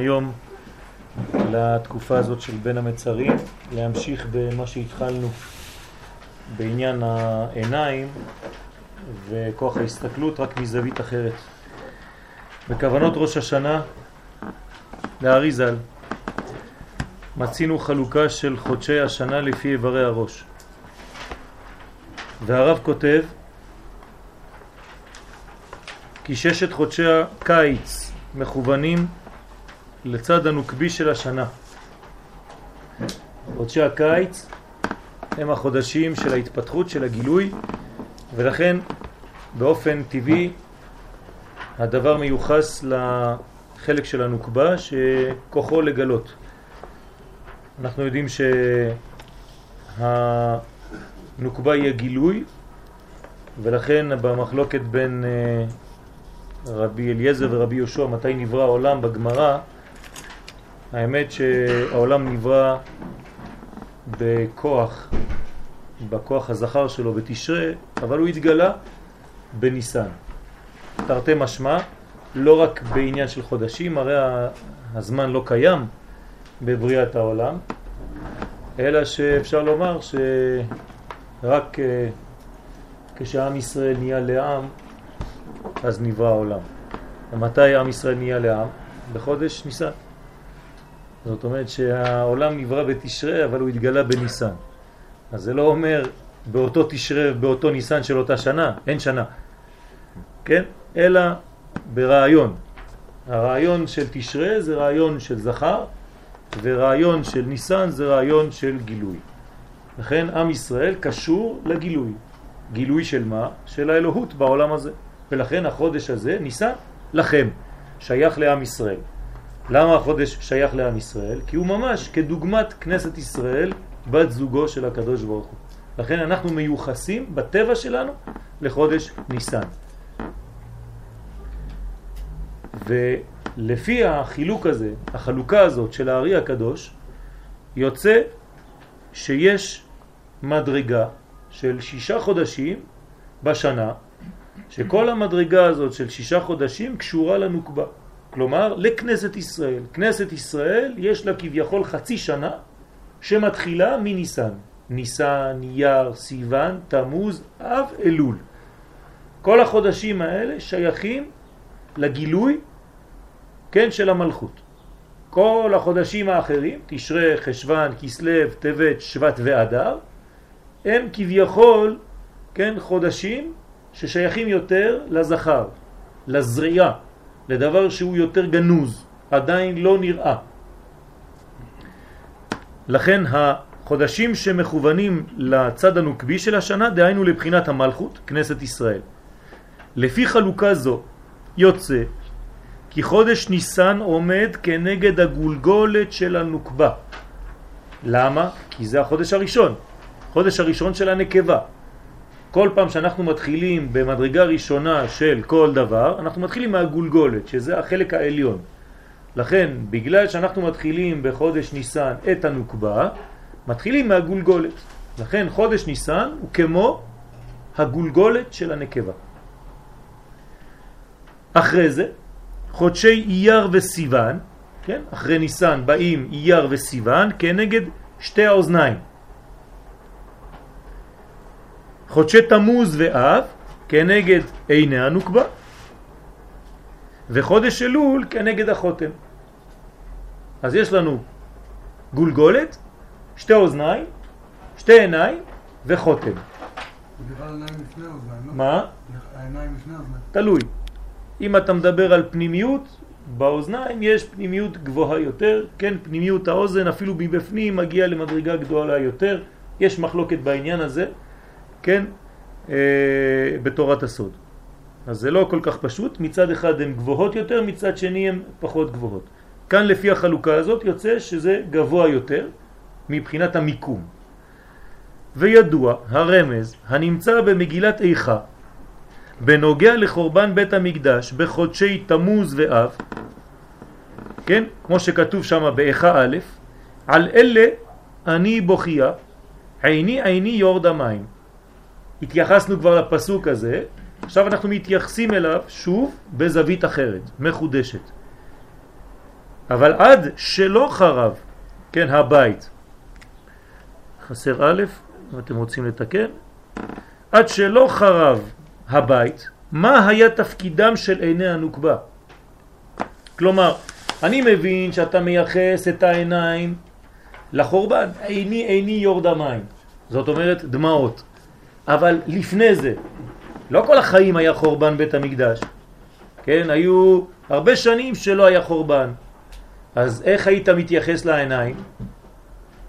היום לתקופה הזאת של בין המצרים, להמשיך במה שהתחלנו בעניין העיניים וכוח ההסתכלות רק מזווית אחרת. בכוונות ראש השנה לאריזל מצינו חלוקה של חודשי השנה לפי איברי הראש. והרב כותב כי ששת חודשי הקיץ מכוונים לצד הנוקבי של השנה. חודשי הקיץ הם החודשים של ההתפתחות, של הגילוי, ולכן באופן טבעי הדבר מיוחס לחלק של הנוקבה שכוחו לגלות. אנחנו יודעים שהנוקבה היא הגילוי, ולכן במחלוקת בין אה, רבי אליעזר ורבי יהושע מתי נברא העולם בגמרא, האמת שהעולם נברא בכוח, בכוח הזכר שלו בתשרה, אבל הוא התגלה בניסן. תרתי משמע, לא רק בעניין של חודשים, הרי הזמן לא קיים בבריאת העולם, אלא שאפשר לומר שרק אה, כשעם ישראל נהיה לעם, אז נברא העולם. ומתי עם ישראל נהיה לעם? בחודש ניסן. זאת אומרת שהעולם נברא בתשרה, אבל הוא התגלה בניסן. אז זה לא אומר באותו תשרה, באותו ניסן של אותה שנה, אין שנה. כן? אלא ברעיון. הרעיון של תשרה זה רעיון של זכר, ורעיון של ניסן זה רעיון של גילוי. לכן עם ישראל קשור לגילוי. גילוי של מה? של האלוהות בעולם הזה. ולכן החודש הזה, ניסן, לכם, שייך לעם ישראל. למה החודש שייך לעם ישראל? כי הוא ממש כדוגמת כנסת ישראל, בת זוגו של הקדוש ברוך הוא. לכן אנחנו מיוחסים בטבע שלנו לחודש ניסן. ולפי החילוק הזה, החלוקה הזאת של הארי הקדוש, יוצא שיש מדרגה של שישה חודשים בשנה, שכל המדרגה הזאת של שישה חודשים קשורה לנוקבה. כלומר, לכנסת ישראל. כנסת ישראל יש לה כביכול חצי שנה שמתחילה מניסן. ניסן, נייר, סיוון, תמוז, אב, אלול. כל החודשים האלה שייכים לגילוי, כן, של המלכות. כל החודשים האחרים, תשרה, חשבן, כסלב, טבת, שבט ואדר, הם כביכול, כן, חודשים ששייכים יותר לזכר, לזריעה, לדבר שהוא יותר גנוז, עדיין לא נראה. לכן החודשים שמכוונים לצד הנוקבי של השנה, דהיינו לבחינת המלכות, כנסת ישראל. לפי חלוקה זו יוצא כי חודש ניסן עומד כנגד הגולגולת של הנוקבה. למה? כי זה החודש הראשון, חודש הראשון של הנקבה. כל פעם שאנחנו מתחילים במדרגה ראשונה של כל דבר, אנחנו מתחילים מהגולגולת, שזה החלק העליון. לכן, בגלל שאנחנו מתחילים בחודש ניסן את הנוקבה, מתחילים מהגולגולת. לכן חודש ניסן הוא כמו הגולגולת של הנקבה. אחרי זה, חודשי אייר וסיוון, כן? אחרי ניסן באים אייר וסיוון כנגד שתי האוזניים. חודשי תמוז ואב כנגד עיני הנוקבה, וחודש אלול כנגד החותם. אז יש לנו גולגולת, שתי אוזניים, שתי עיניים וחותם. מה? העיניים לפני האוזניים. תלוי. אם אתה מדבר על פנימיות, באוזניים יש פנימיות גבוהה יותר, כן, פנימיות האוזן אפילו מבפנים מגיע למדרגה גדולה יותר, יש מחלוקת בעניין הזה, כן, אה, בתורת הסוד. אז זה לא כל כך פשוט, מצד אחד הן גבוהות יותר, מצד שני הן פחות גבוהות. כאן לפי החלוקה הזאת יוצא שזה גבוה יותר מבחינת המיקום. וידוע הרמז הנמצא במגילת איכה בנוגע לחורבן בית המקדש בחודשי תמוז ואב, כן, כמו שכתוב שם באיכה א', על אלה אני בוכייה, עיני עיני יורד המים. התייחסנו כבר לפסוק הזה, עכשיו אנחנו מתייחסים אליו שוב בזווית אחרת, מחודשת. אבל עד שלא חרב, כן, הבית. חסר א', אם אתם רוצים לתקן. עד שלא חרב הבית, מה היה תפקידם של עיני הנוקבה? כלומר, אני מבין שאתה מייחס את העיניים לחורבן, עיני עיני יורד המים, זאת אומרת דמעות. אבל לפני זה, לא כל החיים היה חורבן בית המקדש, כן? היו הרבה שנים שלא היה חורבן. אז איך היית מתייחס לעיניים?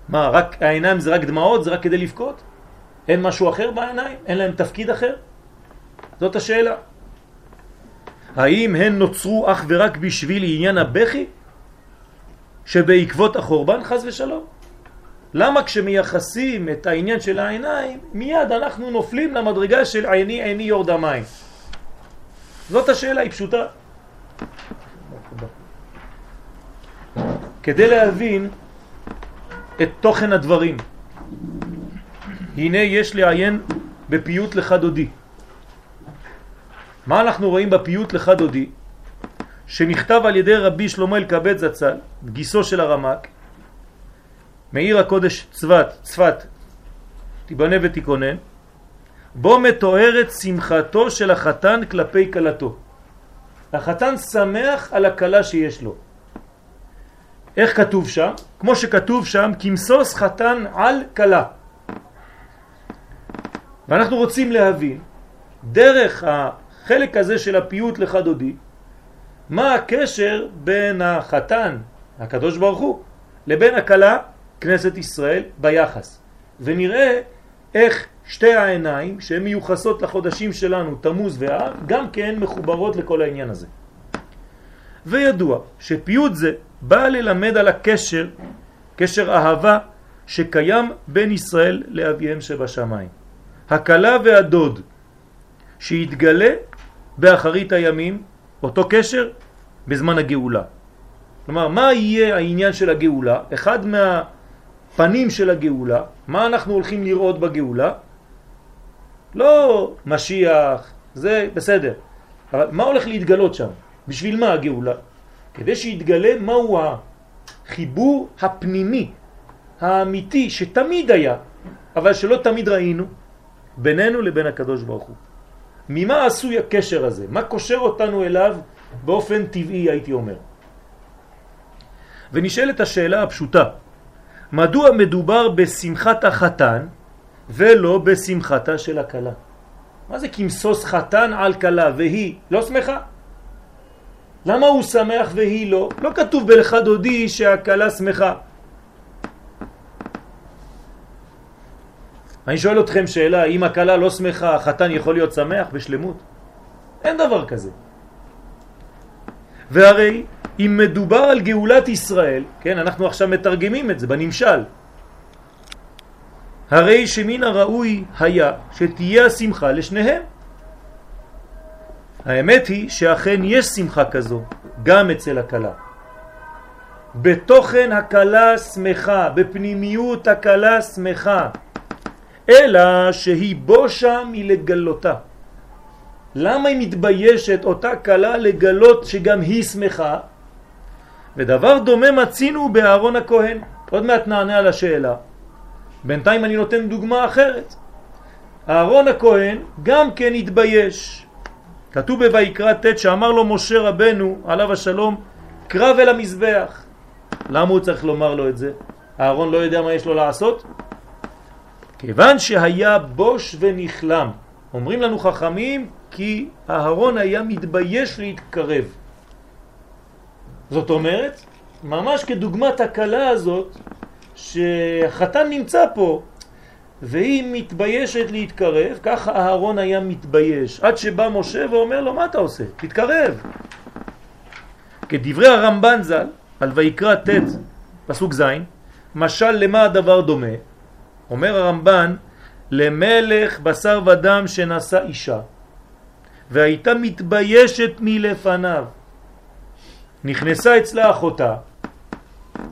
מה, רק העיניים זה רק דמעות? זה רק כדי לבכות? אין משהו אחר בעיניים? אין להם תפקיד אחר? זאת השאלה. האם הן נוצרו אך ורק בשביל עניין הבכי? שבעקבות החורבן חז ושלום? למה כשמייחסים את העניין של העיניים, מיד אנחנו נופלים למדרגה של עיני עיני יורד המים? זאת השאלה, היא פשוטה. כדי להבין את תוכן הדברים, הנה יש לעיין בפיוט לך דודי. מה אנחנו רואים בפיוט לך דודי? שנכתב על ידי רבי שלמה אלקבץ זצ"ל, גיסו של הרמק, מעיר הקודש צפת, צפת, תיבנה ותיכונן, בו מתוארת שמחתו של החתן כלפי קלתו. החתן שמח על הקלה שיש לו. איך כתוב שם? כמו שכתוב שם, כמסוס חתן על קלה. ואנחנו רוצים להבין, דרך החלק הזה של הפיוט לך דודי, מה הקשר בין החתן, הקדוש ברוך הוא, לבין הקלה, כנסת ישראל, ביחס. ונראה איך שתי העיניים, שהן מיוחסות לחודשים שלנו, תמוז ואב, גם כן מחוברות לכל העניין הזה. וידוע שפיוט זה בא ללמד על הקשר, קשר אהבה, שקיים בין ישראל לאביהם שבשמיים. הקלה והדוד שהתגלה באחרית הימים, אותו קשר, בזמן הגאולה. כלומר, מה יהיה העניין של הגאולה? אחד מהפנים של הגאולה, מה אנחנו הולכים לראות בגאולה? לא משיח, זה בסדר, אבל מה הולך להתגלות שם? בשביל מה הגאולה? כדי שיתגלה מהו החיבור הפנימי, האמיתי, שתמיד היה, אבל שלא תמיד ראינו, בינינו לבין הקדוש ברוך הוא. ממה עשוי הקשר הזה? מה קושר אותנו אליו באופן טבעי, הייתי אומר? ונשאלת השאלה הפשוטה, מדוע מדובר בשמחת החתן ולא בשמחתה של הקלה? מה זה כמסוס חתן על קלה והיא לא שמחה? למה הוא שמח והיא לא? לא כתוב בלך דודי שהקלה שמחה. אני שואל אתכם שאלה, אם הקלה לא שמחה, החתן יכול להיות שמח בשלמות? אין דבר כזה. והרי אם מדובר על גאולת ישראל, כן, אנחנו עכשיו מתרגמים את זה בנמשל, הרי שמן הראוי היה שתהיה השמחה לשניהם. האמת היא שאכן יש שמחה כזו, גם אצל הקלה. בתוכן הקלה שמחה, בפנימיות הקלה שמחה, אלא שהיא בושה מלגלותה. למה היא מתביישת אותה קלה לגלות שגם היא שמחה? ודבר דומה מצינו באהרון הכהן. עוד מעט נענה על השאלה. בינתיים אני נותן דוגמה אחרת. אהרון הכהן גם כן התבייש. כתוב בויקרא ט' שאמר לו משה רבנו, עליו השלום, קרב אל המזבח. למה הוא צריך לומר לו את זה? אהרון לא יודע מה יש לו לעשות? כיוון שהיה בוש ונכלם. אומרים לנו חכמים כי אהרון היה מתבייש להתקרב. זאת אומרת, ממש כדוגמת הקלה הזאת, שהחתן נמצא פה, והיא מתביישת להתקרב, ככה אהרון היה מתבייש, עד שבא משה ואומר לו, מה אתה עושה? תתקרב. כדברי הרמב"ן ז"ל, על ויקרא ט', פסוק ז', משל למה הדבר דומה? אומר הרמב"ן, למלך בשר ודם שנשא אישה, והייתה מתביישת מלפניו. נכנסה אצלה אחותה,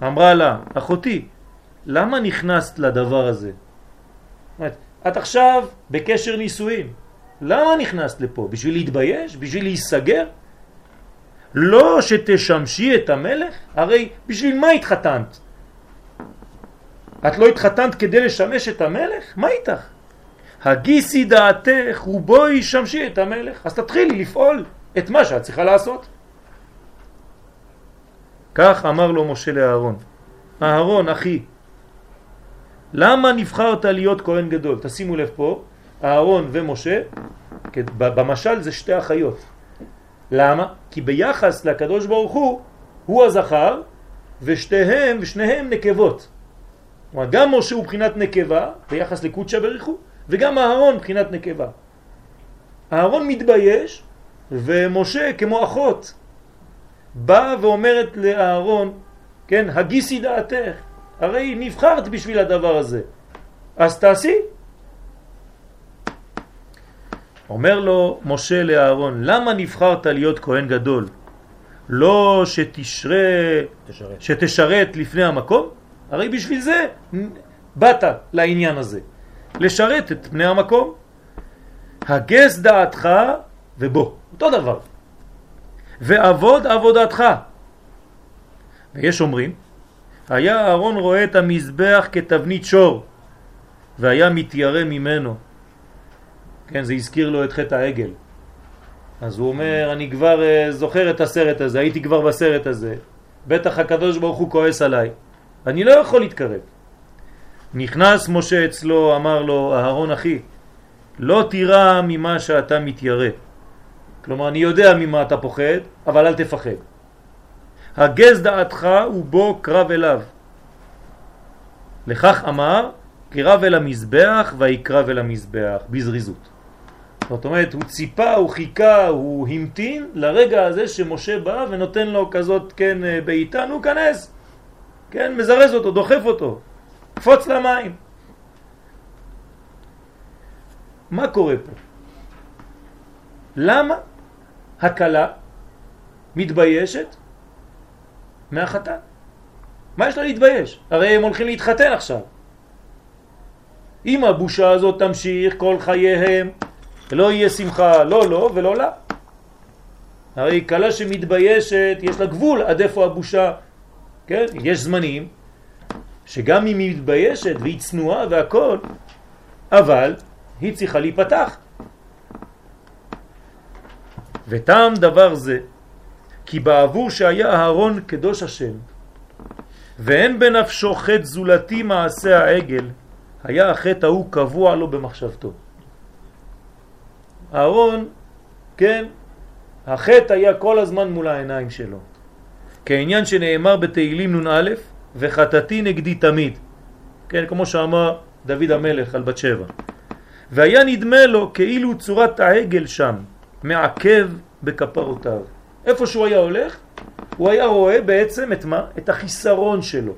אמרה לה, אחותי, למה נכנסת לדבר הזה? את עכשיו בקשר נישואין. למה נכנסת לפה? בשביל להתבייש? בשביל להיסגר? לא שתשמשי את המלך? הרי בשביל מה התחתנת? את לא התחתנת כדי לשמש את המלך? מה איתך? הגיסי דעתך ובואי שמשי את המלך. אז תתחילי לפעול את מה שאת צריכה לעשות. כך אמר לו משה לאהרון, אהרון אחי, למה נבחרת להיות כהן גדול? תשימו לב פה, אהרון ומשה, במשל זה שתי אחיות. למה? כי ביחס לקדוש ברוך הוא, הוא הזכר, ושתיהם, ושניהם נקבות. כלומר, גם משה הוא בחינת נקבה, ביחס לקודשא בריחו, וגם אהרון בחינת נקבה. אהרון מתבייש, ומשה כמו אחות, באה ואומרת לאהרון, כן, הגיסי דעתך, הרי נבחרת בשביל הדבר הזה, אז תעשי. אומר לו משה לאהרון, למה נבחרת להיות כהן גדול? לא שתשרה, תשרת. שתשרת לפני המקום? הרי בשביל זה באת לעניין הזה, לשרת את פני המקום. הגס דעתך ובוא, אותו דבר. ועבוד עבודתך. ויש אומרים, היה אהרון רואה את המזבח כתבנית שור, והיה מתיירא ממנו. כן, זה הזכיר לו את חטא העגל. אז הוא אומר, אני כבר uh, זוכר את הסרט הזה, הייתי כבר בסרט הזה, בטח הקדוש ברוך הוא כועס עליי, אני לא יכול להתקרב. נכנס משה אצלו, אמר לו, אהרון אחי, לא תירא ממה שאתה מתיירא. כלומר, אני יודע ממה אתה פוחד, אבל אל תפחד. הגז דעתך ובו קרב אליו. לכך אמר, קרב אל המזבח ויקרב אל המזבח, בזריזות. זאת אומרת, הוא ציפה, הוא חיכה, הוא המתין לרגע הזה שמשה בא ונותן לו כזאת, כן, בעיטה, נו, כנס. כן, מזרז אותו, דוחף אותו, קפוץ למים. מה קורה פה? למה הקלה מתביישת מהחתן? מה יש לה להתבייש? הרי הם הולכים להתחתן עכשיו. אם הבושה הזאת תמשיך כל חייהם, לא יהיה שמחה לא לו ולא לה. הרי קלה שמתביישת, יש לה גבול עד איפה הבושה. כן? יש זמנים שגם אם היא מתביישת והיא צנועה והכל, אבל היא צריכה להיפתח. וטעם דבר זה, כי בעבור שהיה אהרון קדוש השם, ואין בנפשו חטא זולתי מעשה העגל, היה החטא ההוא קבוע לו במחשבתו. אהרון, כן, החטא היה כל הזמן מול העיניים שלו. כעניין שנאמר בתהילים נ"א, וחטאתי נגדי תמיד. כן, כמו שאמר דוד המלך על בת שבע. והיה נדמה לו כאילו צורת העגל שם, מעכב בכפרותיו. איפה שהוא היה הולך, הוא היה רואה בעצם את מה? את החיסרון שלו.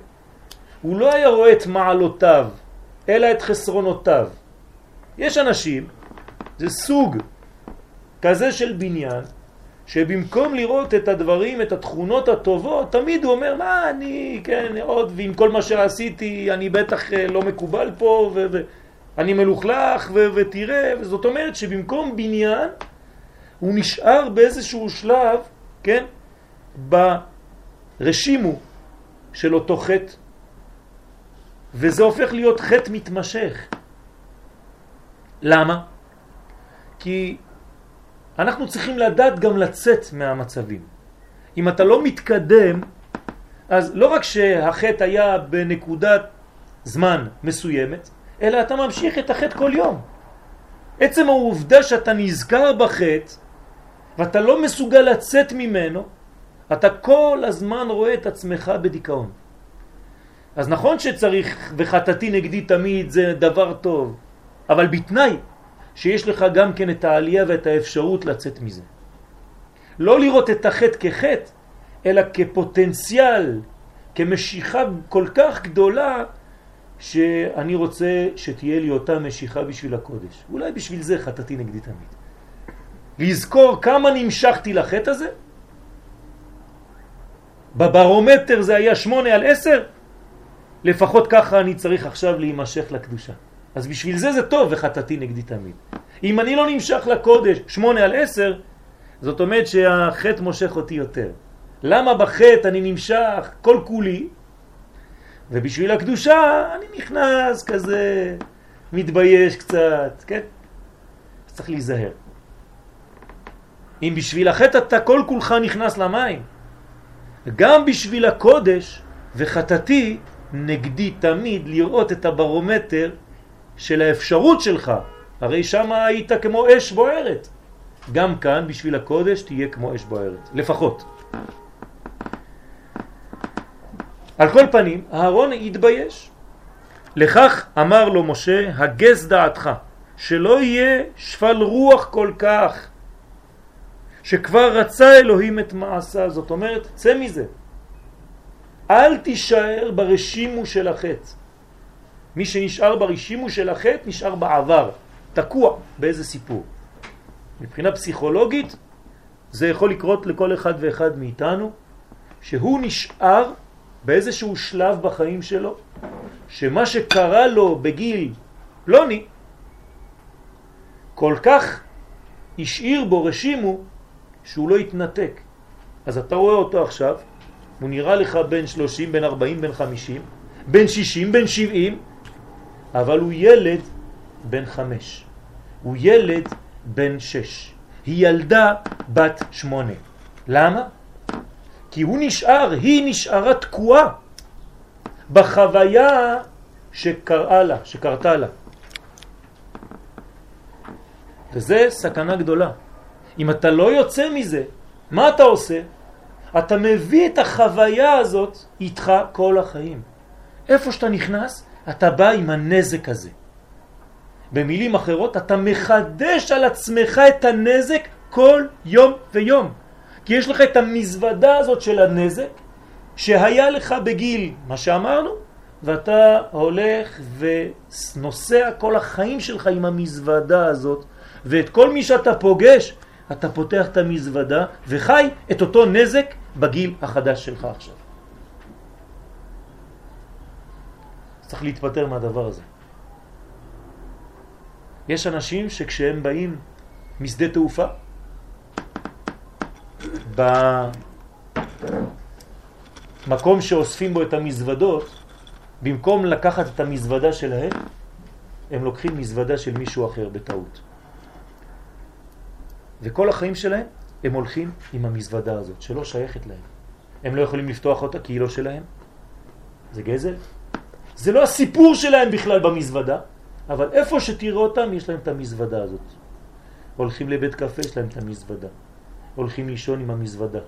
הוא לא היה רואה את מעלותיו, אלא את חסרונותיו. יש אנשים, זה סוג כזה של בניין, שבמקום לראות את הדברים, את התכונות הטובות, תמיד הוא אומר, מה אני, כן, עוד, ועם כל מה שעשיתי, אני בטח אה, לא מקובל פה, ואני מלוכלך, ותראה, וזאת אומרת שבמקום בניין, הוא נשאר באיזשהו שלב, כן, ברשימו של אותו חטא, וזה הופך להיות חטא מתמשך. למה? כי אנחנו צריכים לדעת גם לצאת מהמצבים. אם אתה לא מתקדם, אז לא רק שהחטא היה בנקודת זמן מסוימת, אלא אתה ממשיך את החטא כל יום. עצם העובדה שאתה נזכר בחטא, ואתה לא מסוגל לצאת ממנו, אתה כל הזמן רואה את עצמך בדיכאון. אז נכון שצריך, וחטאתי נגדי תמיד זה דבר טוב, אבל בתנאי שיש לך גם כן את העלייה ואת האפשרות לצאת מזה. לא לראות את החטא כחטא, אלא כפוטנציאל, כמשיכה כל כך גדולה, שאני רוצה שתהיה לי אותה משיכה בשביל הקודש. אולי בשביל זה חטאתי נגדי תמיד. לזכור כמה נמשכתי לחטא הזה? בברומטר זה היה שמונה על עשר? לפחות ככה אני צריך עכשיו להימשך לקדושה. אז בשביל זה זה טוב וחטאתי נגדי תמיד. אם אני לא נמשך לקודש שמונה על עשר, זאת אומרת שהחטא מושך אותי יותר. למה בחטא אני נמשך כל כולי, ובשביל הקדושה אני נכנס כזה, מתבייש קצת, כן? צריך להיזהר. אם בשביל החטא אתה כל כולך נכנס למים, גם בשביל הקודש וחטאתי נגדי תמיד לראות את הברומטר של האפשרות שלך. הרי שם היית כמו אש בוערת. גם כאן בשביל הקודש תהיה כמו אש בוערת, לפחות. על כל פנים, אהרון התבייש. לכך אמר לו משה, הגז דעתך, שלא יהיה שפל רוח כל כך, שכבר רצה אלוהים את מעשה. זאת אומרת, צא מזה. אל תישאר ברשימו של החטא. מי שנשאר ברשימו של החטא נשאר בעבר, תקוע באיזה סיפור. מבחינה פסיכולוגית זה יכול לקרות לכל אחד ואחד מאיתנו, שהוא נשאר באיזשהו שלב בחיים שלו, שמה שקרה לו בגיל פלוני, כל כך השאיר בו רשימו שהוא לא התנתק. אז אתה רואה אותו עכשיו, הוא נראה לך בין 30, בין 40, בין 50, בין 60, בין 70, אבל הוא ילד בן 5. הוא ילד בן 6. היא ילדה בת 8. למה? כי הוא נשאר, היא נשארה תקועה בחוויה שקראה לה, שקרתה לה. וזה סכנה גדולה. אם אתה לא יוצא מזה, מה אתה עושה? אתה מביא את החוויה הזאת איתך כל החיים. איפה שאתה נכנס, אתה בא עם הנזק הזה. במילים אחרות, אתה מחדש על עצמך את הנזק כל יום ויום. כי יש לך את המזוודה הזאת של הנזק שהיה לך בגיל, מה שאמרנו, ואתה הולך ונוסע כל החיים שלך עם המזוודה הזאת, ואת כל מי שאתה פוגש, אתה פותח את המזוודה וחי את אותו נזק בגיל החדש שלך עכשיו. צריך להתפטר מהדבר הזה. יש אנשים שכשהם באים משדה תעופה, במקום שאוספים בו את המזוודות, במקום לקחת את המזוודה שלהם, הם לוקחים מזוודה של מישהו אחר בטעות. וכל החיים שלהם הם הולכים עם המזוודה הזאת, שלא שייכת להם. הם לא יכולים לפתוח אותה כי היא לא שלהם. זה גזל. זה לא הסיפור שלהם בכלל במזוודה, אבל איפה שתראה אותם יש להם את המזוודה הזאת. הולכים לבית קפה, יש להם את המזוודה. הולכים לישון עם המזוודה.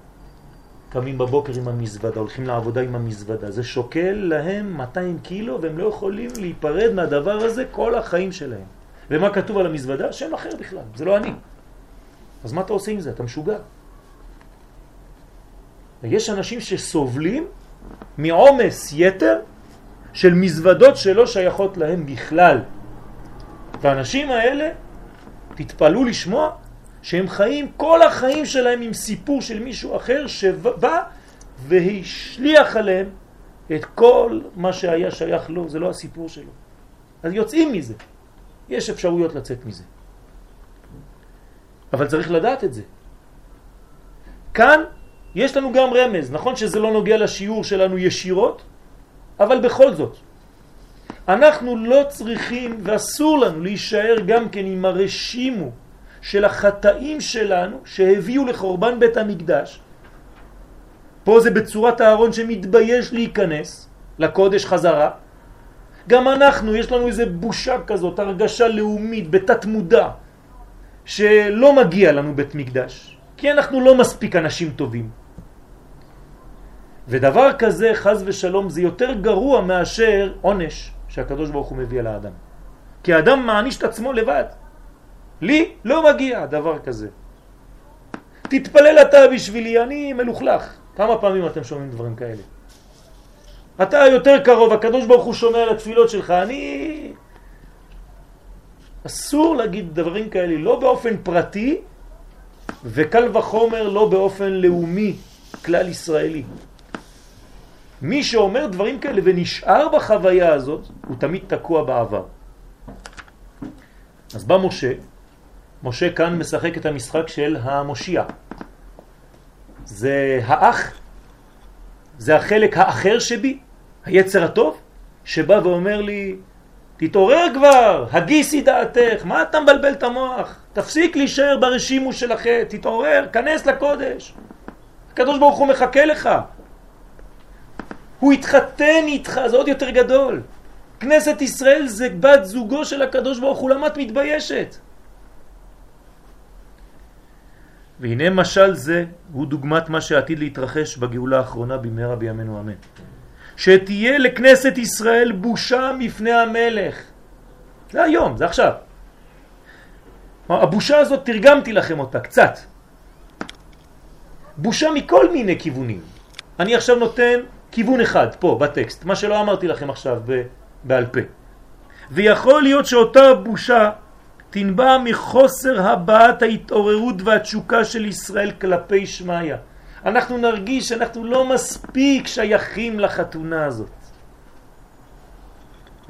קמים בבוקר עם המזוודה, הולכים לעבודה עם המזוודה. זה שוקל להם 200 קילו והם לא יכולים להיפרד מהדבר הזה כל החיים שלהם. ומה כתוב על המזוודה? שם אחר בכלל, זה לא אני. אז מה אתה עושה עם זה? אתה משוגע. יש אנשים שסובלים מעומס יתר של מזוודות שלא שייכות להם בכלל. והאנשים האלה, תתפלו לשמוע, שהם חיים כל החיים שלהם עם סיפור של מישהו אחר שבא והשליח עליהם את כל מה שהיה שייך לו, זה לא הסיפור שלו. אז יוצאים מזה. יש אפשרויות לצאת מזה. אבל צריך לדעת את זה. כאן יש לנו גם רמז, נכון שזה לא נוגע לשיעור שלנו ישירות, אבל בכל זאת, אנחנו לא צריכים ואסור לנו להישאר גם כן עם הרשימו של החטאים שלנו שהביאו לחורבן בית המקדש. פה זה בצורת הארון שמתבייש להיכנס לקודש חזרה. גם אנחנו, יש לנו איזה בושה כזאת, הרגשה לאומית, בתת מודע, שלא מגיע לנו בית מקדש, כי אנחנו לא מספיק אנשים טובים. ודבר כזה, חז ושלום, זה יותר גרוע מאשר עונש שהקדוש ברוך הוא מביא על האדם. כי האדם מעניש את עצמו לבד. לי לא מגיע דבר כזה. תתפלל אתה בשבילי, אני מלוכלך. כמה פעמים אתם שומעים דברים כאלה? אתה יותר קרוב, הקדוש ברוך הוא שומע על התפילות שלך, אני... אסור להגיד דברים כאלה, לא באופן פרטי, וקל וחומר לא באופן לאומי, כלל ישראלי. מי שאומר דברים כאלה ונשאר בחוויה הזאת, הוא תמיד תקוע בעבר. אז בא משה, משה כאן משחק את המשחק של המושיע. זה האח, זה החלק האחר שבי, היצר הטוב, שבא ואומר לי, תתעורר כבר, הגיסי דעתך, מה אתה מבלבל את המוח? תפסיק להישאר ברשימו של החטא, תתעורר, כנס לקודש. הקדוש ברוך הוא מחכה לך. הוא התחתן איתך, זה עוד יותר גדול. כנסת ישראל זה בת זוגו של הקדוש ברוך הוא, למה את מתביישת? והנה משל זה הוא דוגמת מה שעתיד להתרחש בגאולה האחרונה במהרה בימינו אמן. שתהיה לכנסת ישראל בושה מפני המלך. זה היום, זה עכשיו. הבושה הזאת, תרגמתי לכם אותה קצת. בושה מכל מיני כיוונים. אני עכשיו נותן כיוון אחד פה בטקסט, מה שלא אמרתי לכם עכשיו בעל פה. ויכול להיות שאותה בושה תנבע מחוסר הבעת ההתעוררות והתשוקה של ישראל כלפי שמיה. אנחנו נרגיש שאנחנו לא מספיק שייכים לחתונה הזאת.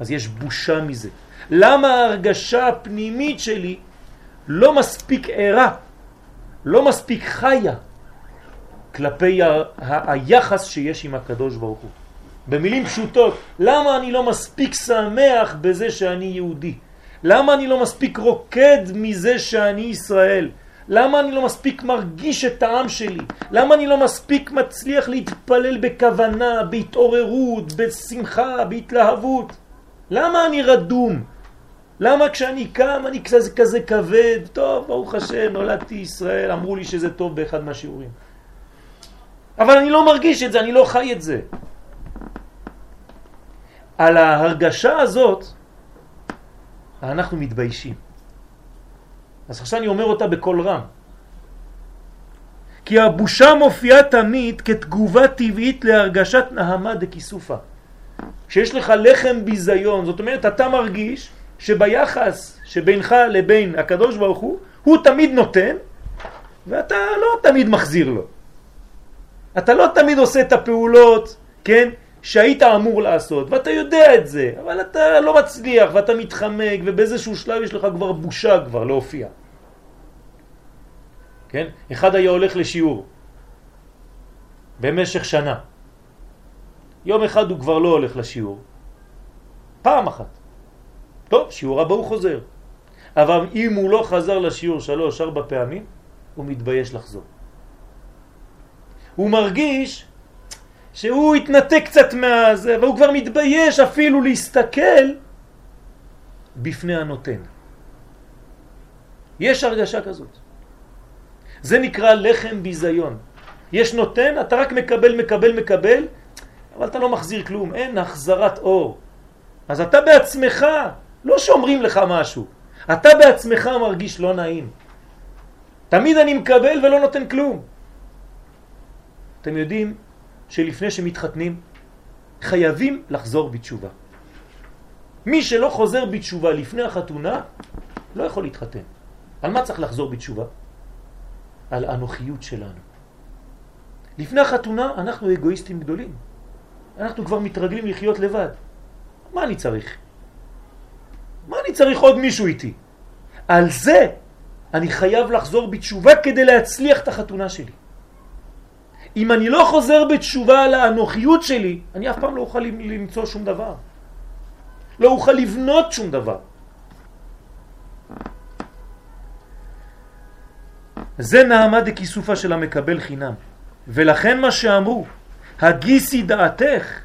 אז יש בושה מזה. למה ההרגשה הפנימית שלי לא מספיק ערה, לא מספיק חיה כלפי ה- ה- היחס שיש עם הקדוש ברוך הוא. במילים פשוטות, למה אני לא מספיק שמח בזה שאני יהודי? למה אני לא מספיק רוקד מזה שאני ישראל? למה אני לא מספיק מרגיש את העם שלי? למה אני לא מספיק מצליח להתפלל בכוונה, בהתעוררות, בשמחה, בהתלהבות? למה אני רדום? למה כשאני קם אני כזה, כזה כבד? טוב, ברוך השם, נולדתי ישראל, אמרו לי שזה טוב באחד מהשיעורים. אבל אני לא מרגיש את זה, אני לא חי את זה. על ההרגשה הזאת אנחנו מתביישים. אז עכשיו אני אומר אותה בקול רם. כי הבושה מופיעה תמיד כתגובה טבעית להרגשת נהמה דקיסופה. כשיש לך לחם ביזיון, זאת אומרת אתה מרגיש שביחס שבינך לבין הקדוש ברוך הוא, הוא תמיד נותן ואתה לא תמיד מחזיר לו. אתה לא תמיד עושה את הפעולות, כן, שהיית אמור לעשות, ואתה יודע את זה, אבל אתה לא מצליח ואתה מתחמק ובאיזשהו שלב יש לך כבר בושה כבר להופיע. כן? אחד היה הולך לשיעור במשך שנה. יום אחד הוא כבר לא הולך לשיעור. פעם אחת. טוב, שיעור הבא הוא חוזר. אבל אם הוא לא חזר לשיעור שלוש, ארבע פעמים, הוא מתבייש לחזור. הוא מרגיש שהוא התנתק קצת מהזה, והוא כבר מתבייש אפילו להסתכל בפני הנותן. יש הרגשה כזאת. זה נקרא לחם ביזיון. יש נותן, אתה רק מקבל, מקבל, מקבל, אבל אתה לא מחזיר כלום, אין החזרת אור. אז אתה בעצמך, לא שאומרים לך משהו, אתה בעצמך מרגיש לא נעים. תמיד אני מקבל ולא נותן כלום. אתם יודעים שלפני שמתחתנים חייבים לחזור בתשובה. מי שלא חוזר בתשובה לפני החתונה לא יכול להתחתן. על מה צריך לחזור בתשובה? על האנוכיות שלנו. לפני החתונה אנחנו אגואיסטים גדולים. אנחנו כבר מתרגלים לחיות לבד. מה אני צריך? מה אני צריך עוד מישהו איתי? על זה אני חייב לחזור בתשובה כדי להצליח את החתונה שלי. אם אני לא חוזר בתשובה על האנוכיות שלי, אני אף פעם לא אוכל למצוא שום דבר. לא אוכל לבנות שום דבר. זה נעמה דכיסופה של המקבל חינם. ולכן מה שאמרו, הגיסי דעתך,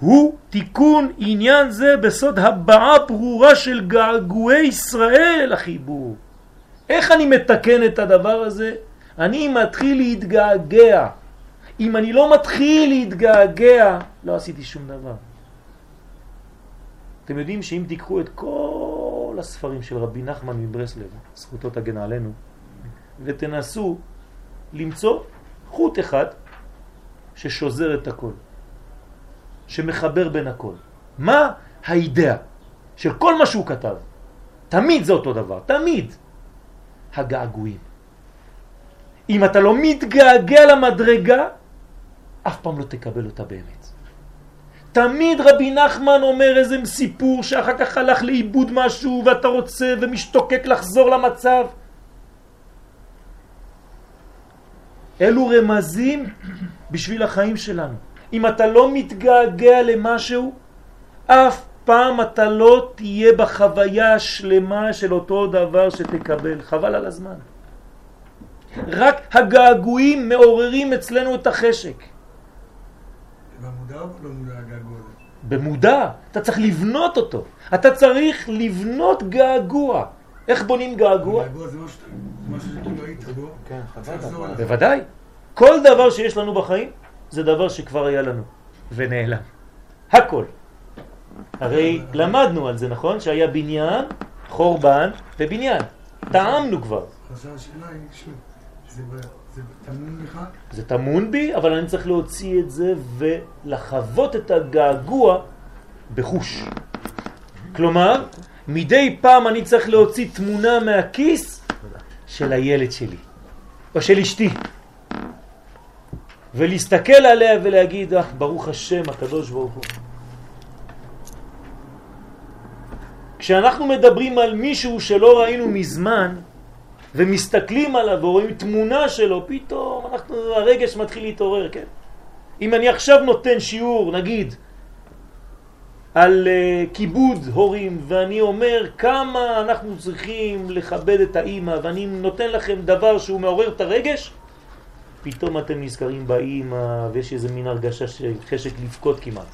הוא תיקון עניין זה בסוד הבעה ברורה של געגועי ישראל החיבור. איך אני מתקן את הדבר הזה? אני מתחיל להתגעגע. אם אני לא מתחיל להתגעגע, לא עשיתי שום דבר. אתם יודעים שאם תיקחו את כל הספרים של רבי נחמן מברסלב, זכותו תגן עלינו, ותנסו למצוא חוט אחד ששוזר את הכל, שמחבר בין הכל. מה האידאה של כל מה שהוא כתב? תמיד זה אותו דבר, תמיד. הגעגועים. אם אתה לא מתגעגע למדרגה, אף פעם לא תקבל אותה באמת. תמיד רבי נחמן אומר איזה סיפור שאחר כך הלך לאיבוד משהו ואתה רוצה ומשתוקק לחזור למצב. אלו רמזים בשביל החיים שלנו. אם אתה לא מתגעגע למשהו, אף פעם אתה לא תהיה בחוויה השלמה של אותו דבר שתקבל. חבל על הזמן. רק הגעגועים מעוררים אצלנו את החשק. במודע או לא מודע הגעגוע הזה? במודע, אתה צריך לבנות אותו. אתה צריך לבנות געגוע. איך בונים געגוע? געגוע זה משהו שכאילו היית בו. כן, אליו. בוודאי. כל דבר שיש לנו בחיים זה דבר שכבר היה לנו ונעלם. הכל. הרי למדנו על זה, נכון? שהיה בניין, חורבן ובניין. טעמנו כבר. עכשיו השאלה היא, שוב, זה טמון בי, אבל אני צריך להוציא את זה ולחוות את הגעגוע בחוש. כלומר, מדי פעם אני צריך להוציא תמונה מהכיס של הילד שלי, או של אשתי, ולהסתכל עליה ולהגיד, אה, ברוך השם, הקדוש ברוך הוא. כשאנחנו מדברים על מישהו שלא ראינו מזמן, ומסתכלים עליו ורואים תמונה שלו, פתאום אנחנו, הרגש מתחיל להתעורר, כן? אם אני עכשיו נותן שיעור, נגיד, על uh, כיבוד הורים, ואני אומר כמה אנחנו צריכים לכבד את האימא, ואני נותן לכם דבר שהוא מעורר את הרגש, פתאום אתם נזכרים באימא, ויש איזה מין הרגשה של חשק לבכות כמעט.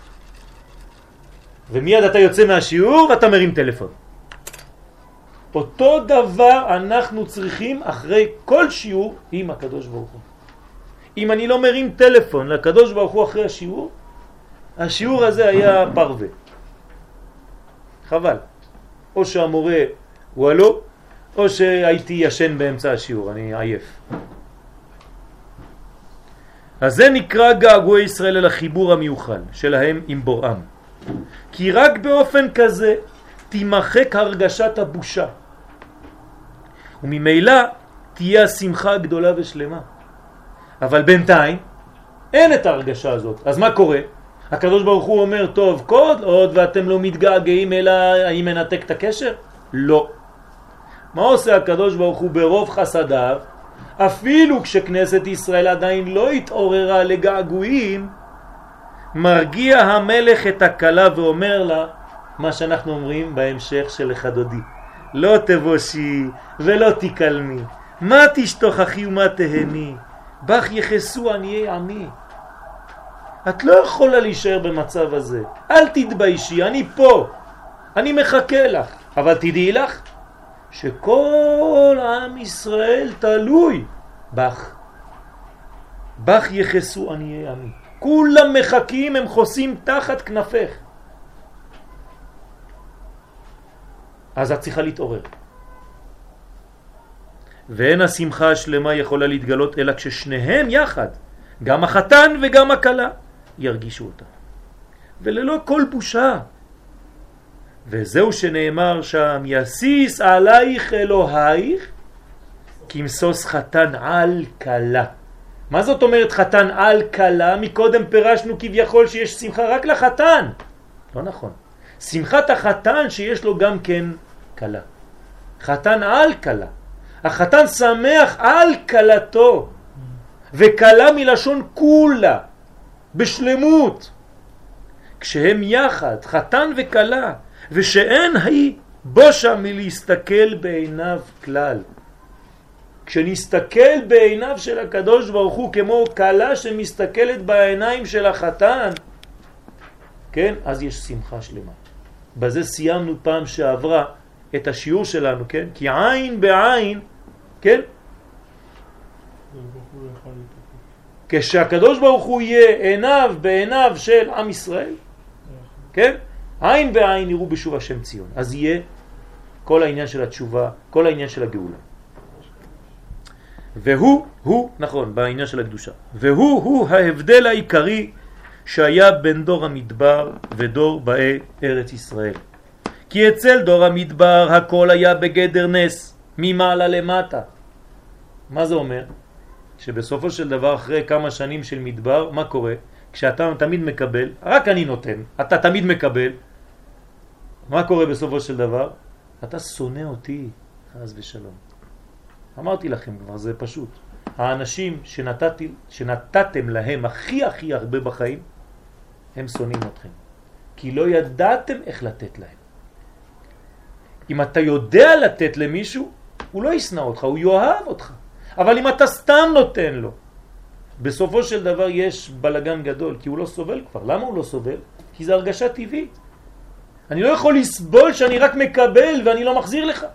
ומיד אתה יוצא מהשיעור ואתה מרים טלפון. אותו דבר אנחנו צריכים אחרי כל שיעור עם הקדוש ברוך הוא. אם אני לא מרים טלפון לקדוש ברוך הוא אחרי השיעור, השיעור הזה היה פרווה. חבל. או שהמורה הוא הלא, או שהייתי ישן באמצע השיעור, אני עייף. אז זה נקרא געגועי ישראל אל החיבור המיוחל שלהם עם בוראם. כי רק באופן כזה תימחק הרגשת הבושה. וממילא תהיה השמחה גדולה ושלמה. אבל בינתיים אין את ההרגשה הזאת. אז מה קורה? הקדוש ברוך הוא אומר, טוב, כל עוד ואתם לא מתגעגעים אלא האם מנתק את הקשר? לא. מה עושה הקדוש ברוך הוא ברוב חסדיו? אפילו כשכנסת ישראל עדיין לא התעוררה לגעגועים, מרגיע המלך את הכלה ואומר לה מה שאנחנו אומרים בהמשך של חדודי. לא תבושי ולא תקלמי, מה תשתוכחי ומה תהני, בך יחסו עניי עמי. את לא יכולה להישאר במצב הזה, אל תתביישי, אני פה, אני מחכה לך, אבל תדעי לך שכל עם ישראל תלוי בך. בך יחסו עניי עמי. כולם מחכים, הם חוסים תחת כנפך. אז את צריכה להתעורר. ואין השמחה השלמה יכולה להתגלות אלא כששניהם יחד, גם החתן וגם הכלה, ירגישו אותה. וללא כל בושה. וזהו שנאמר שם, יסיס עלייך אלוהיך, כמסוס חתן על כלה. מה זאת אומרת חתן על כלה? מקודם פירשנו כביכול שיש שמחה רק לחתן. לא נכון. שמחת החתן שיש לו גם כן כלה. חתן על כלה. החתן שמח על כלתו, וכלה מלשון כולה, בשלמות. כשהם יחד, חתן וכלה, ושאין היא בושה מלהסתכל בעיניו כלל. כשנסתכל בעיניו של הקדוש ברוך הוא כמו כלה שמסתכלת בעיניים של החתן, כן, אז יש שמחה שלמה. בזה סיימנו פעם שעברה את השיעור שלנו, כן? כי עין בעין, כן? כשהקדוש ברוך הוא יהיה עיניו בעיניו של עם ישראל, כן? עין בעין יראו בשוב השם ציון. אז יהיה כל העניין של התשובה, כל העניין של הגאולה. והוא, הוא, נכון, בעניין של הקדושה, והוא, הוא ההבדל העיקרי שהיה בין דור המדבר ודור באי ארץ ישראל. כי אצל דור המדבר הכל היה בגדר נס, ממעלה למטה. מה זה אומר? שבסופו של דבר אחרי כמה שנים של מדבר, מה קורה? כשאתה תמיד מקבל, רק אני נותן, אתה תמיד מקבל, מה קורה בסופו של דבר? אתה שונא אותי, חס ושלום. אמרתי לכם כבר, זה פשוט. האנשים שנתתי, שנתתם להם הכי הכי הרבה בחיים, הם שונאים אתכם. כי לא ידעתם איך לתת להם. אם אתה יודע לתת למישהו, הוא לא ישנא אותך, הוא יאהב אותך. אבל אם אתה סתם נותן לו, בסופו של דבר יש בלגן גדול, כי הוא לא סובל כבר. למה הוא לא סובל? כי זה הרגשה טבעית. אני לא יכול לסבול שאני רק מקבל ואני לא מחזיר לך.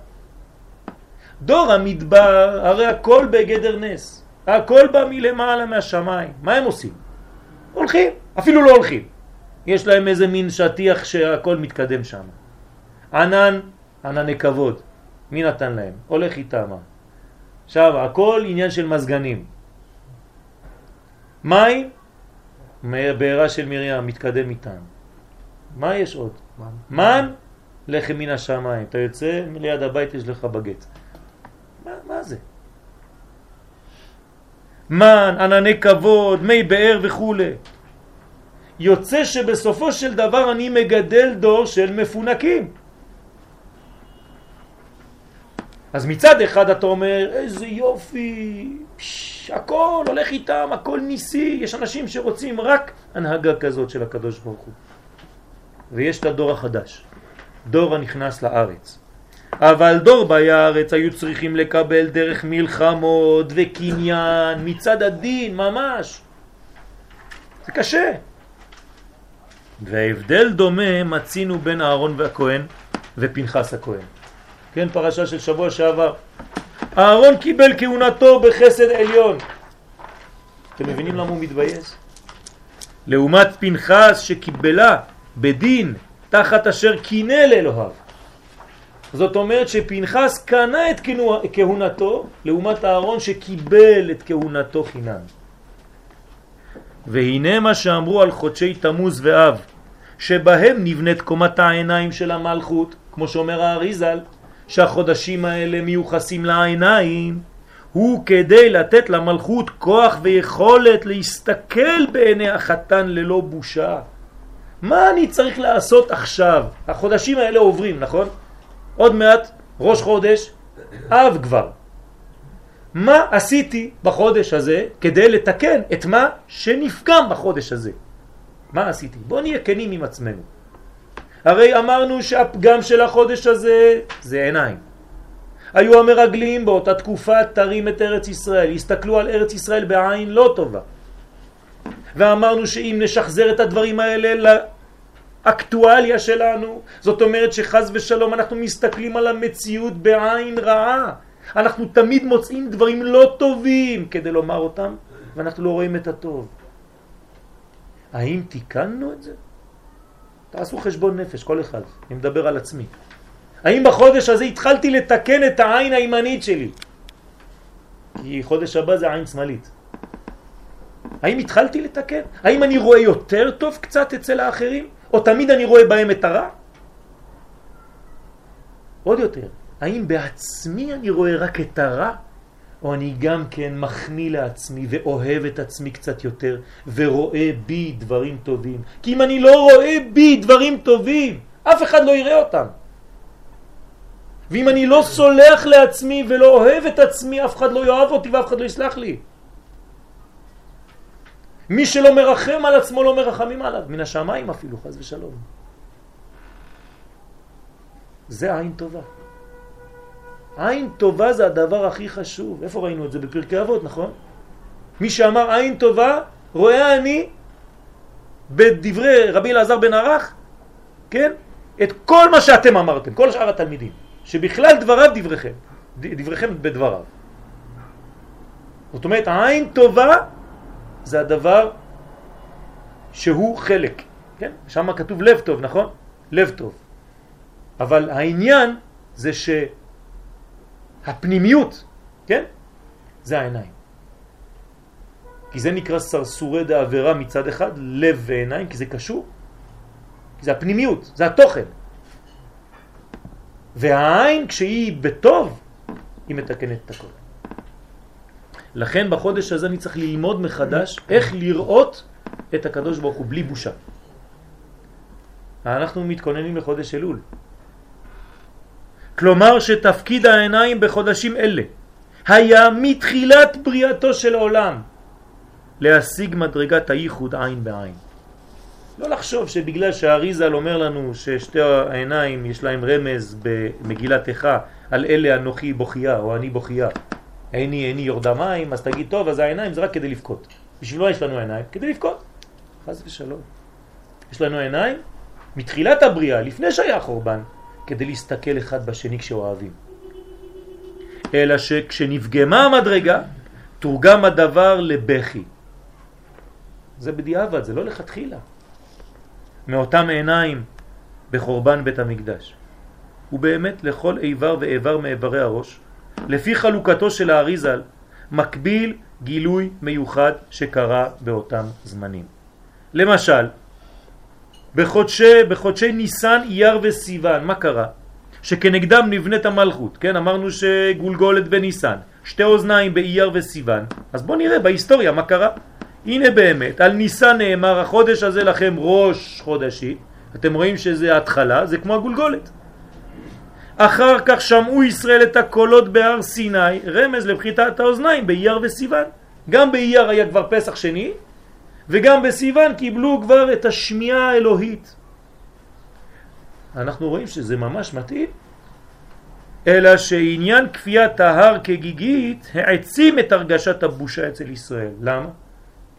דור המדבר, הרי הכל בגדר נס. הכל בא מלמעלה מהשמיים. מה הם עושים? הולכים, אפילו לא הולכים. יש להם איזה מין שטיח שהכל מתקדם שם. ענן, ענני כבוד. מי נתן להם? הולך איתם. עכשיו, הכל עניין של מזגנים. מים, בעירה של מרים, מתקדם איתם. מה יש עוד? מן, לחם מן השמיים. אתה יוצא, ליד הבית יש לך בגט. מה, מה זה? מן, ענני כבוד, מי באר וכו'. יוצא שבסופו של דבר אני מגדל דור של מפונקים. אז מצד אחד אתה אומר, איזה יופי, פש, הכל הולך איתם, הכל ניסי, יש אנשים שרוצים רק הנהגה כזאת של הקדוש ברוך הוא. ויש את הדור החדש, דור הנכנס לארץ. אבל דור באי הארץ היו צריכים לקבל דרך מלחמות וקניין מצד הדין ממש. זה קשה. וההבדל דומה מצינו בין אהרון והכהן ופנחס הכהן. כן, פרשה של שבוע שעבר. אהרון קיבל כהונתו בחסד עליון. אתם מבינים למה הוא מתבייש? לעומת פנחס שקיבלה בדין תחת אשר קינא לאלוהיו. זאת אומרת שפנחס קנה את כהונתו לעומת אהרון שקיבל את כהונתו חינם. והנה מה שאמרו על חודשי תמוז ואב, שבהם נבנית קומת העיניים של המלכות, כמו שאומר האריזל, שהחודשים האלה מיוחסים לעיניים, הוא כדי לתת למלכות כוח ויכולת להסתכל בעיני החתן ללא בושה. מה אני צריך לעשות עכשיו? החודשים האלה עוברים, נכון? עוד מעט ראש חודש, אב כבר. מה עשיתי בחודש הזה כדי לתקן את מה שנפגם בחודש הזה? מה עשיתי? בוא נהיה כנים עם עצמנו. הרי אמרנו שהפגם של החודש הזה זה עיניים. היו המרגלים באותה תקופה תרים את ארץ ישראל, הסתכלו על ארץ ישראל בעין לא טובה. ואמרנו שאם נשחזר את הדברים האלה לאקטואליה שלנו, זאת אומרת שחז ושלום אנחנו מסתכלים על המציאות בעין רעה. אנחנו תמיד מוצאים דברים לא טובים כדי לומר אותם, ואנחנו לא רואים את הטוב. האם תיקנו את זה? תעשו חשבון נפש, כל אחד. אני מדבר על עצמי. האם בחודש הזה התחלתי לתקן את העין הימנית שלי? כי חודש הבא זה עין שמאלית. האם התחלתי לתקן? האם אני רואה יותר טוב קצת אצל האחרים? או תמיד אני רואה בהם את הרע? עוד יותר, האם בעצמי אני רואה רק את הרע? או אני גם כן מחמיא לעצמי ואוהב את עצמי קצת יותר ורואה בי דברים טובים. כי אם אני לא רואה בי דברים טובים, אף אחד לא יראה אותם. ואם אני לא סולח לעצמי ולא אוהב את עצמי, אף אחד לא יאהב אותי ואף אחד לא יסלח לי. מי שלא מרחם על עצמו לא מרחמים עליו, מן השמיים אפילו, חז ושלום. זה עין טובה. עין טובה זה הדבר הכי חשוב. איפה ראינו את זה? בפרקי אבות, נכון? מי שאמר עין טובה, רואה אני בדברי רבי אלעזר בן ערך, כן? את כל מה שאתם אמרתם, כל שאר התלמידים, שבכלל דבריו דבריכם, דבריכם בדבריו. זאת אומרת, העין טובה זה הדבר שהוא חלק, כן? שם כתוב לב טוב, נכון? לב טוב. אבל העניין זה ש... הפנימיות, כן? זה העיניים. כי זה נקרא סרסורי דעבירה מצד אחד, לב ועיניים, כי זה קשור. כי זה הפנימיות, זה התוכן. והעין כשהיא בטוב, היא מתקנת את הכל. לכן בחודש הזה אני צריך ללמוד מחדש איך לראות את הקדוש ברוך הוא בלי בושה. אנחנו מתכוננים לחודש אלול. כלומר שתפקיד העיניים בחודשים אלה היה מתחילת בריאתו של העולם להשיג מדרגת הייחוד עין בעין. לא לחשוב שבגלל שהאריזל אומר לנו ששתי העיניים יש להם רמז במגילת איכה על אלה אנוכי בוכייה או אני בוכייה איני איני יורדה מים אז תגיד טוב אז העיניים זה רק כדי לבכות בשביל מה יש לנו עיניים? כדי לבכות חס ושלום יש לנו עיניים מתחילת הבריאה לפני שהיה חורבן כדי להסתכל אחד בשני כשאוהבים אלא שכשנפגמה המדרגה תורגם הדבר לבכי זה בדיעבד, זה לא לכתחילה מאותם עיניים בחורבן בית המקדש. ובאמת לכל איבר ואיבר מאיברי הראש, לפי חלוקתו של האריזל, מקביל גילוי מיוחד שקרה באותם זמנים. למשל, בחודשי, בחודשי ניסן, אייר וסיוון, מה קרה? שכנגדם נבנית המלכות, כן? אמרנו שגולגולת בניסן, שתי אוזניים באייר וסיוון, אז בואו נראה בהיסטוריה מה קרה. הנה באמת, על ניסן נאמר החודש הזה לכם ראש חודשי, אתם רואים שזה התחלה, זה כמו הגולגולת. אחר כך שמעו ישראל את הקולות בהר סיני, רמז לבחיתת האוזניים באייר וסיוון. גם באייר היה כבר פסח שני, וגם בסיוון קיבלו כבר את השמיעה האלוהית. אנחנו רואים שזה ממש מתאים, אלא שעניין כפיית ההר כגיגית העצים את הרגשת הבושה אצל ישראל. למה?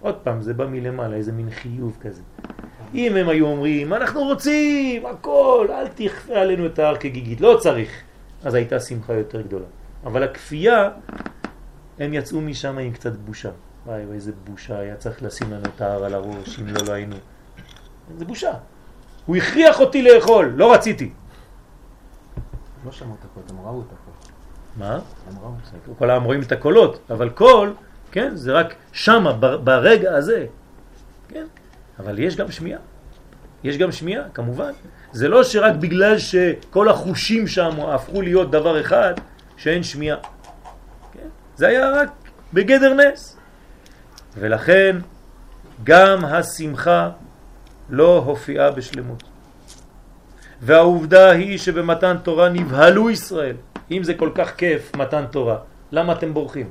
עוד פעם, זה בא מלמעלה, איזה מין חיוב כזה. אם הם היו אומרים, אנחנו רוצים הכל, אל תכפה עלינו את ההר כגיגית, לא צריך, אז הייתה שמחה יותר גדולה. אבל הכפייה, הם יצאו משם עם קצת בושה. וואי, איזה בושה, היה צריך לשים לנו את ההר על הראש, אם לא, לא היינו. זה בושה. הוא הכריח אותי לאכול, לא רציתי. לא שמעו את הקולות, הם ראו את הקולות. מה? הם ראו. כל העם רואים את הקולות, אבל קול כן? זה רק שמה, ברגע הזה. כן? אבל יש גם שמיעה. יש גם שמיעה, כמובן. זה לא שרק בגלל שכל החושים שם הפכו להיות דבר אחד, שאין שמיעה. זה היה רק בגדר נס. ולכן גם השמחה לא הופיעה בשלמות. והעובדה היא שבמתן תורה נבהלו ישראל. אם זה כל כך כיף מתן תורה, למה אתם בורחים?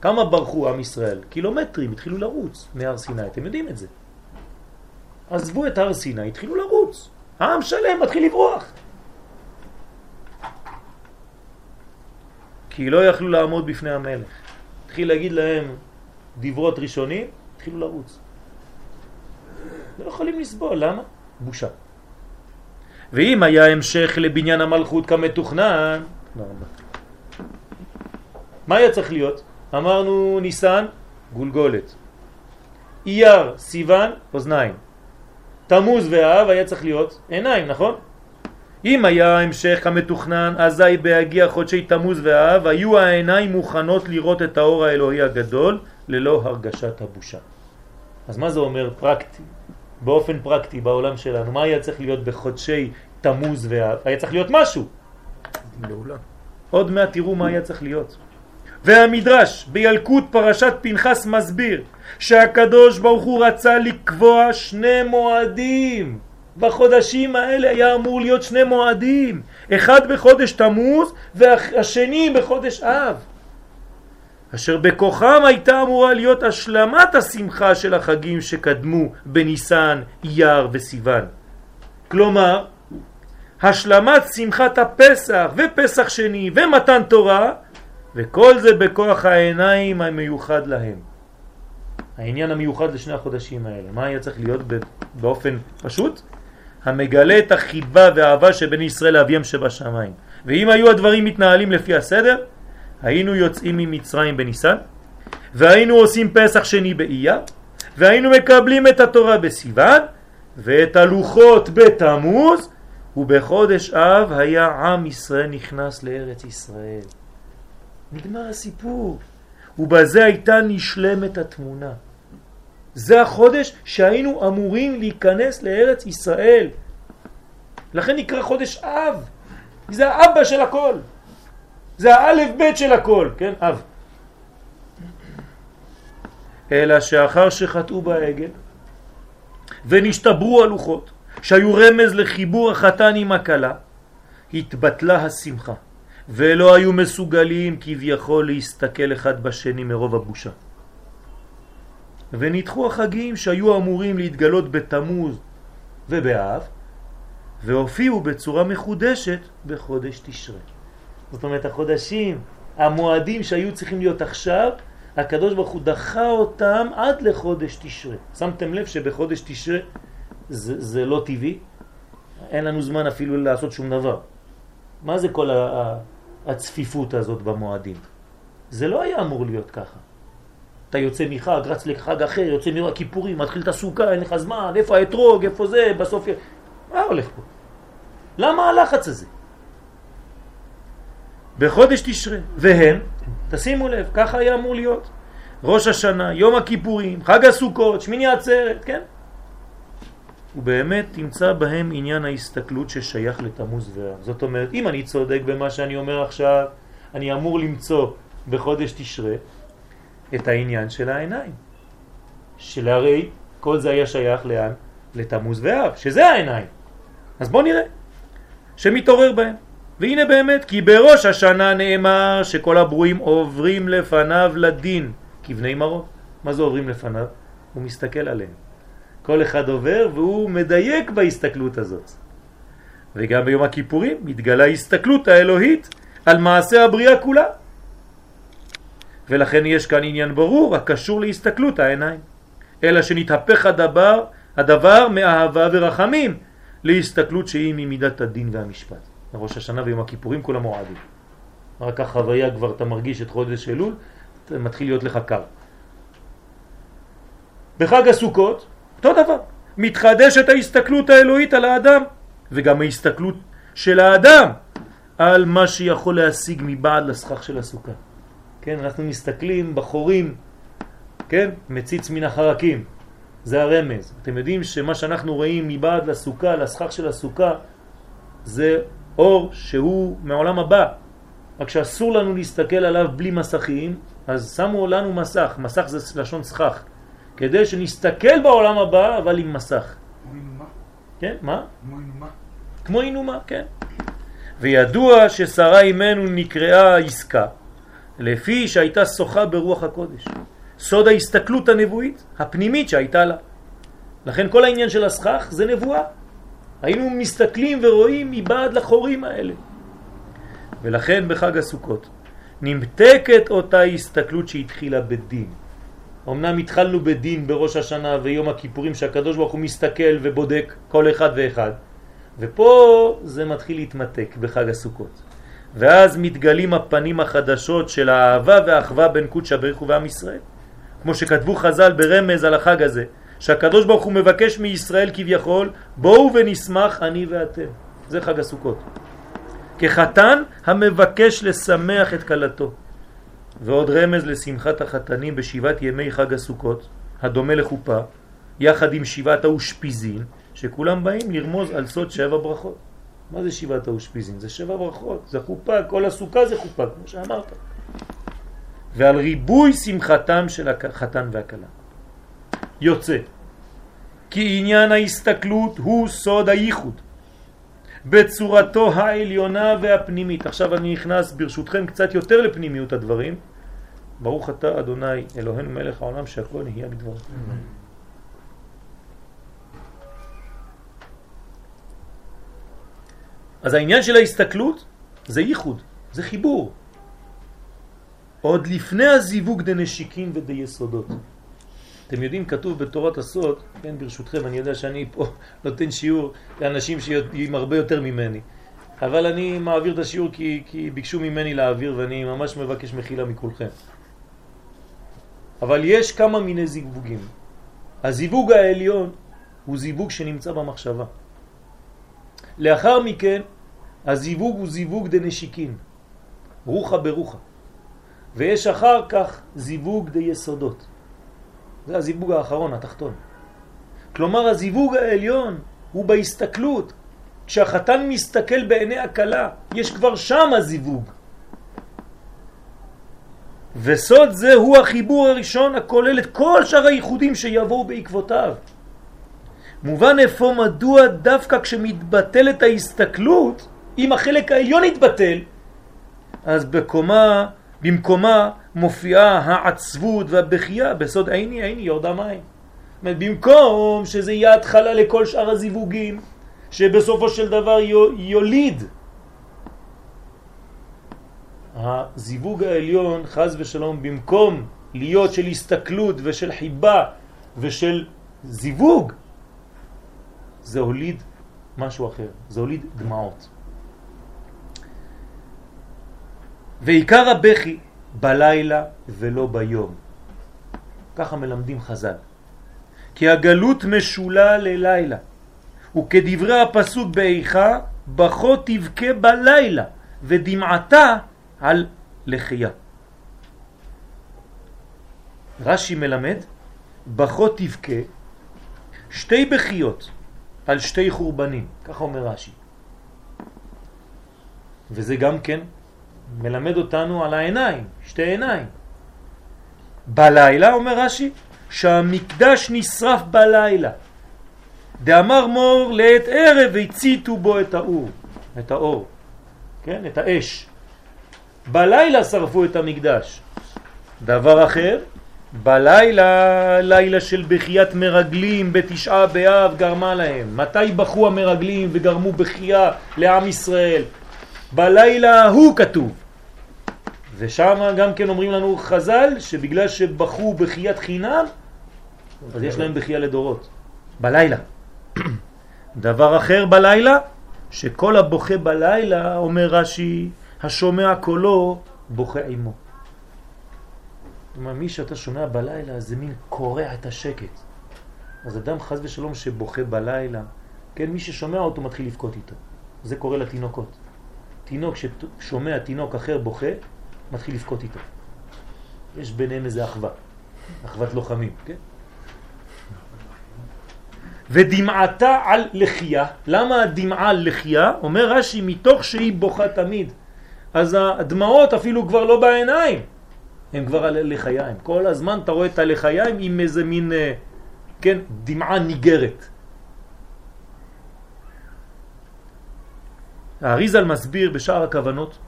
כמה ברחו עם ישראל? קילומטרים, התחילו לרוץ מהר סיני, אתם יודעים את זה. עזבו את הר סיני, התחילו לרוץ. העם שלם מתחיל לברוח. כי לא יכלו לעמוד בפני המלך. התחיל להגיד להם דברות ראשונים, התחילו לרוץ. לא יכולים לסבול, למה? בושה. ואם היה המשך לבניין המלכות כמתוכנן. מה היה צריך להיות? אמרנו ניסן, גולגולת. אייר, סיוון, אוזניים. תמוז ואב היה צריך להיות עיניים, נכון? אם היה המשך המתוכנן, אזי בהגיע חודשי תמוז ואב, היו העיניים מוכנות לראות את האור האלוהי הגדול ללא הרגשת הבושה. אז מה זה אומר פרקטי? באופן פרקטי בעולם שלנו, מה היה צריך להיות בחודשי תמוז ואב? היה צריך להיות משהו. מעולה. עוד מעט תראו מה היה צריך להיות. והמדרש בילקוט פרשת פנחס מסביר שהקדוש ברוך הוא רצה לקבוע שני מועדים בחודשים האלה היה אמור להיות שני מועדים אחד בחודש תמוז והשני בחודש אב אשר בכוחם הייתה אמורה להיות השלמת השמחה של החגים שקדמו בניסן, אייר וסיוון כלומר השלמת שמחת הפסח ופסח שני ומתן תורה וכל זה בכוח העיניים המיוחד להם. העניין המיוחד לשני החודשים האלה. מה היה צריך להיות באופן פשוט? המגלה את החיבה והאהבה שבין ישראל לאביהם שבשמיים. ואם היו הדברים מתנהלים לפי הסדר, היינו יוצאים ממצרים בניסן, והיינו עושים פסח שני באייה, והיינו מקבלים את התורה בסיוון, ואת הלוחות בתמוז, ובחודש אב היה עם ישראל נכנס לארץ ישראל. נגמר הסיפור. ובזה הייתה נשלמת התמונה. זה החודש שהיינו אמורים להיכנס לארץ ישראל. לכן נקרא חודש אב. זה האבא של הכל. זה האלף בית של הכל, כן? אב. אלא שאחר שחטאו בעגל ונשתברו הלוחות, שהיו רמז לחיבור החתן עם הכלה, התבטלה השמחה. ולא היו מסוגלים כביכול להסתכל אחד בשני מרוב הבושה. ונדחו החגים שהיו אמורים להתגלות בתמוז ובאב, והופיעו בצורה מחודשת בחודש תשרה. זאת אומרת, החודשים, המועדים שהיו צריכים להיות עכשיו, הקדוש ברוך הוא דחה אותם עד לחודש תשרה. שמתם לב שבחודש תשרה זה, זה לא טבעי? אין לנו זמן אפילו לעשות שום דבר. מה זה כל הצפיפות הזאת במועדים? זה לא היה אמור להיות ככה. אתה יוצא מחג, רץ לחג אחר, יוצא מיום הכיפורים, מתחיל את הסוכה, אין לך זמן, איפה האתרוג, איפה זה, בסוף... מה הולך פה? למה הלחץ הזה? בחודש תשרה, והם, תשימו לב, ככה היה אמור להיות. ראש השנה, יום הכיפורים, חג הסוכות, שמיני עצרת, כן? ובאמת תמצא בהם עניין ההסתכלות ששייך לתמוז ואב. זאת אומרת, אם אני צודק במה שאני אומר עכשיו, אני אמור למצוא בחודש תשרה את העניין של העיניים. שלהרי כל זה היה שייך לאן? לתמוז ואב, שזה העיניים. אז בואו נראה, שמתעורר בהם. והנה באמת, כי בראש השנה נאמר שכל הברואים עוברים לפניו לדין, כבני מרות. מה זה עוברים לפניו? הוא מסתכל עליהם. כל אחד עובר והוא מדייק בהסתכלות הזאת. וגם ביום הכיפורים מתגלה הסתכלות האלוהית על מעשה הבריאה כולה. ולכן יש כאן עניין ברור הקשור להסתכלות העיניים. אלא שנתהפך הדבר, הדבר מאהבה ורחמים להסתכלות שהיא ממידת הדין והמשפט. ראש השנה ויום הכיפורים כל המועדים. רק החוויה כבר אתה מרגיש את חודש אלול, מתחיל להיות לך קר. בחג הסוכות, אותו דבר, מתחדשת ההסתכלות האלוהית על האדם, וגם ההסתכלות של האדם על מה שיכול להשיג מבעד לסכך של הסוכה. כן, אנחנו מסתכלים בחורים, כן, מציץ מן החרקים, זה הרמז. אתם יודעים שמה שאנחנו רואים מבעד לסוכה, לסכך של הסוכה, זה אור שהוא מעולם הבא. רק שאסור לנו להסתכל עליו בלי מסכים, אז שמו לנו מסך, מסך זה לשון סכך, כדי שנסתכל בעולם הבא, אבל עם מסך. כמו אינומה? כן, מה? כמו אינומה? כמו אינומה, כן. וידוע ששרה אימנו נקראה עסקה, לפי שהייתה שוחה ברוח הקודש. סוד ההסתכלות הנבואית, הפנימית שהייתה לה. לכן כל העניין של הסכך זה נבואה. היינו מסתכלים ורואים מבעד לחורים האלה. ולכן בחג הסוכות נמתקת אותה הסתכלות שהתחילה בדין. אמנם התחלנו בדין בראש השנה ויום הכיפורים שהקדוש ברוך הוא מסתכל ובודק כל אחד ואחד ופה זה מתחיל להתמתק בחג הסוכות ואז מתגלים הפנים החדשות של האהבה והאחווה בין קודש הבריך ובעם ישראל. כמו שכתבו חז"ל ברמז על החג הזה שהקדוש ברוך הוא מבקש מישראל כביכול בואו ונשמח אני ואתם. זה חג הסוכות. כחתן המבקש לשמח את כלתו. ועוד רמז לשמחת החתנים בשבעת ימי חג הסוכות, הדומה לחופה, יחד עם שבעת האושפיזין, שכולם באים לרמוז על סוד שבע ברכות. מה זה שבעת האושפיזין? זה שבע ברכות, זה חופה, כל הסוכה זה חופה, כמו שאמרת. ועל ריבוי שמחתם של החתן והכלה. יוצא כי עניין ההסתכלות הוא סוד הייחוד בצורתו העליונה והפנימית. עכשיו אני נכנס ברשותכם קצת יותר לפנימיות הדברים. ברוך אתה אדוני אלוהינו מלך העולם שהכל נהיה בדברו. אז העניין של ההסתכלות זה ייחוד, זה חיבור. עוד לפני הזיווג דנשיקים ודיסודות. אתם יודעים, כתוב בתורת הסוד, כן, ברשותכם, אני יודע שאני פה נותן שיעור לאנשים שיודעים הרבה יותר ממני. אבל אני מעביר את השיעור כי, כי ביקשו ממני להעביר ואני ממש מבקש מחילה מכולכם. אבל יש כמה מיני זיווגים. הזיווג העליון הוא זיווג שנמצא במחשבה. לאחר מכן, הזיווג הוא זיווג דנשיקין, רוחה ברוחה. ויש אחר כך זיווג דיסודות. זה הזיווג האחרון, התחתון. כלומר, הזיווג העליון הוא בהסתכלות. כשהחתן מסתכל בעיני הקלה, יש כבר שם הזיווג. וסוד זה הוא החיבור הראשון הכולל את כל שאר הייחודים שיבואו בעקבותיו. מובן איפה מדוע דווקא כשמתבטלת ההסתכלות, אם החלק העליון יתבטל, אז בקומה, במקומה מופיעה העצבות והבכייה בסוד עיני עיני יורדה מים. אומרת, במקום שזה יהיה התחלה לכל שאר הזיווגים, שבסופו של דבר יוליד הזיווג העליון, חז ושלום, במקום להיות של הסתכלות ושל חיבה ושל זיווג, זה הוליד משהו אחר, זה הוליד דמעות. ועיקר הבכי בלילה ולא ביום. ככה מלמדים חז"ל. כי הגלות משולה ללילה, וכדברי הפסוק באיכה, בכו תבכה בלילה, ודמעתה על לחייה. רש"י מלמד, בכו תבכה, שתי בכיות על שתי חורבנים, ככה אומר רש"י. וזה גם כן מלמד אותנו על העיניים, שתי עיניים. בלילה, אומר רש"י, שהמקדש נשרף בלילה. דאמר מור לעת ערב והציתו בו את האור, את האור, כן? את האש. בלילה שרפו את המקדש. דבר אחר, בלילה, לילה של בחיית מרגלים בתשעה באב גרמה להם. מתי בחו המרגלים וגרמו בחייה לעם ישראל? בלילה הוא כתוב. ושם גם כן אומרים לנו חז"ל שבגלל שבחו בחיית חינם, אז יש להם בחייה לדורות. בלילה. דבר אחר בלילה, שכל הבוכה בלילה, אומר רש"י, השומע קולו בוכה עמו. אומרת, מי שאתה שומע בלילה זה מין קורע את השקט. אז אדם חז ושלום שבוכה בלילה, כן, מי ששומע אותו מתחיל לבכות איתו. זה קורה לתינוקות. תינוק ששומע תינוק אחר בוכה, מתחיל לבכות איתו. יש ביניהם איזה אחווה, אחוות לוחמים, כן? ודמעתה על לחייה, למה הדמעה על לחייה? אומר רש"י, מתוך שהיא בוכה תמיד. אז הדמעות אפילו כבר לא בעיניים, הם כבר על לחיים. כל הזמן אתה רואה את הלחיים עם איזה מין, אה, כן, דמעה ניגרת. האריזל מסביר בשאר הכוונות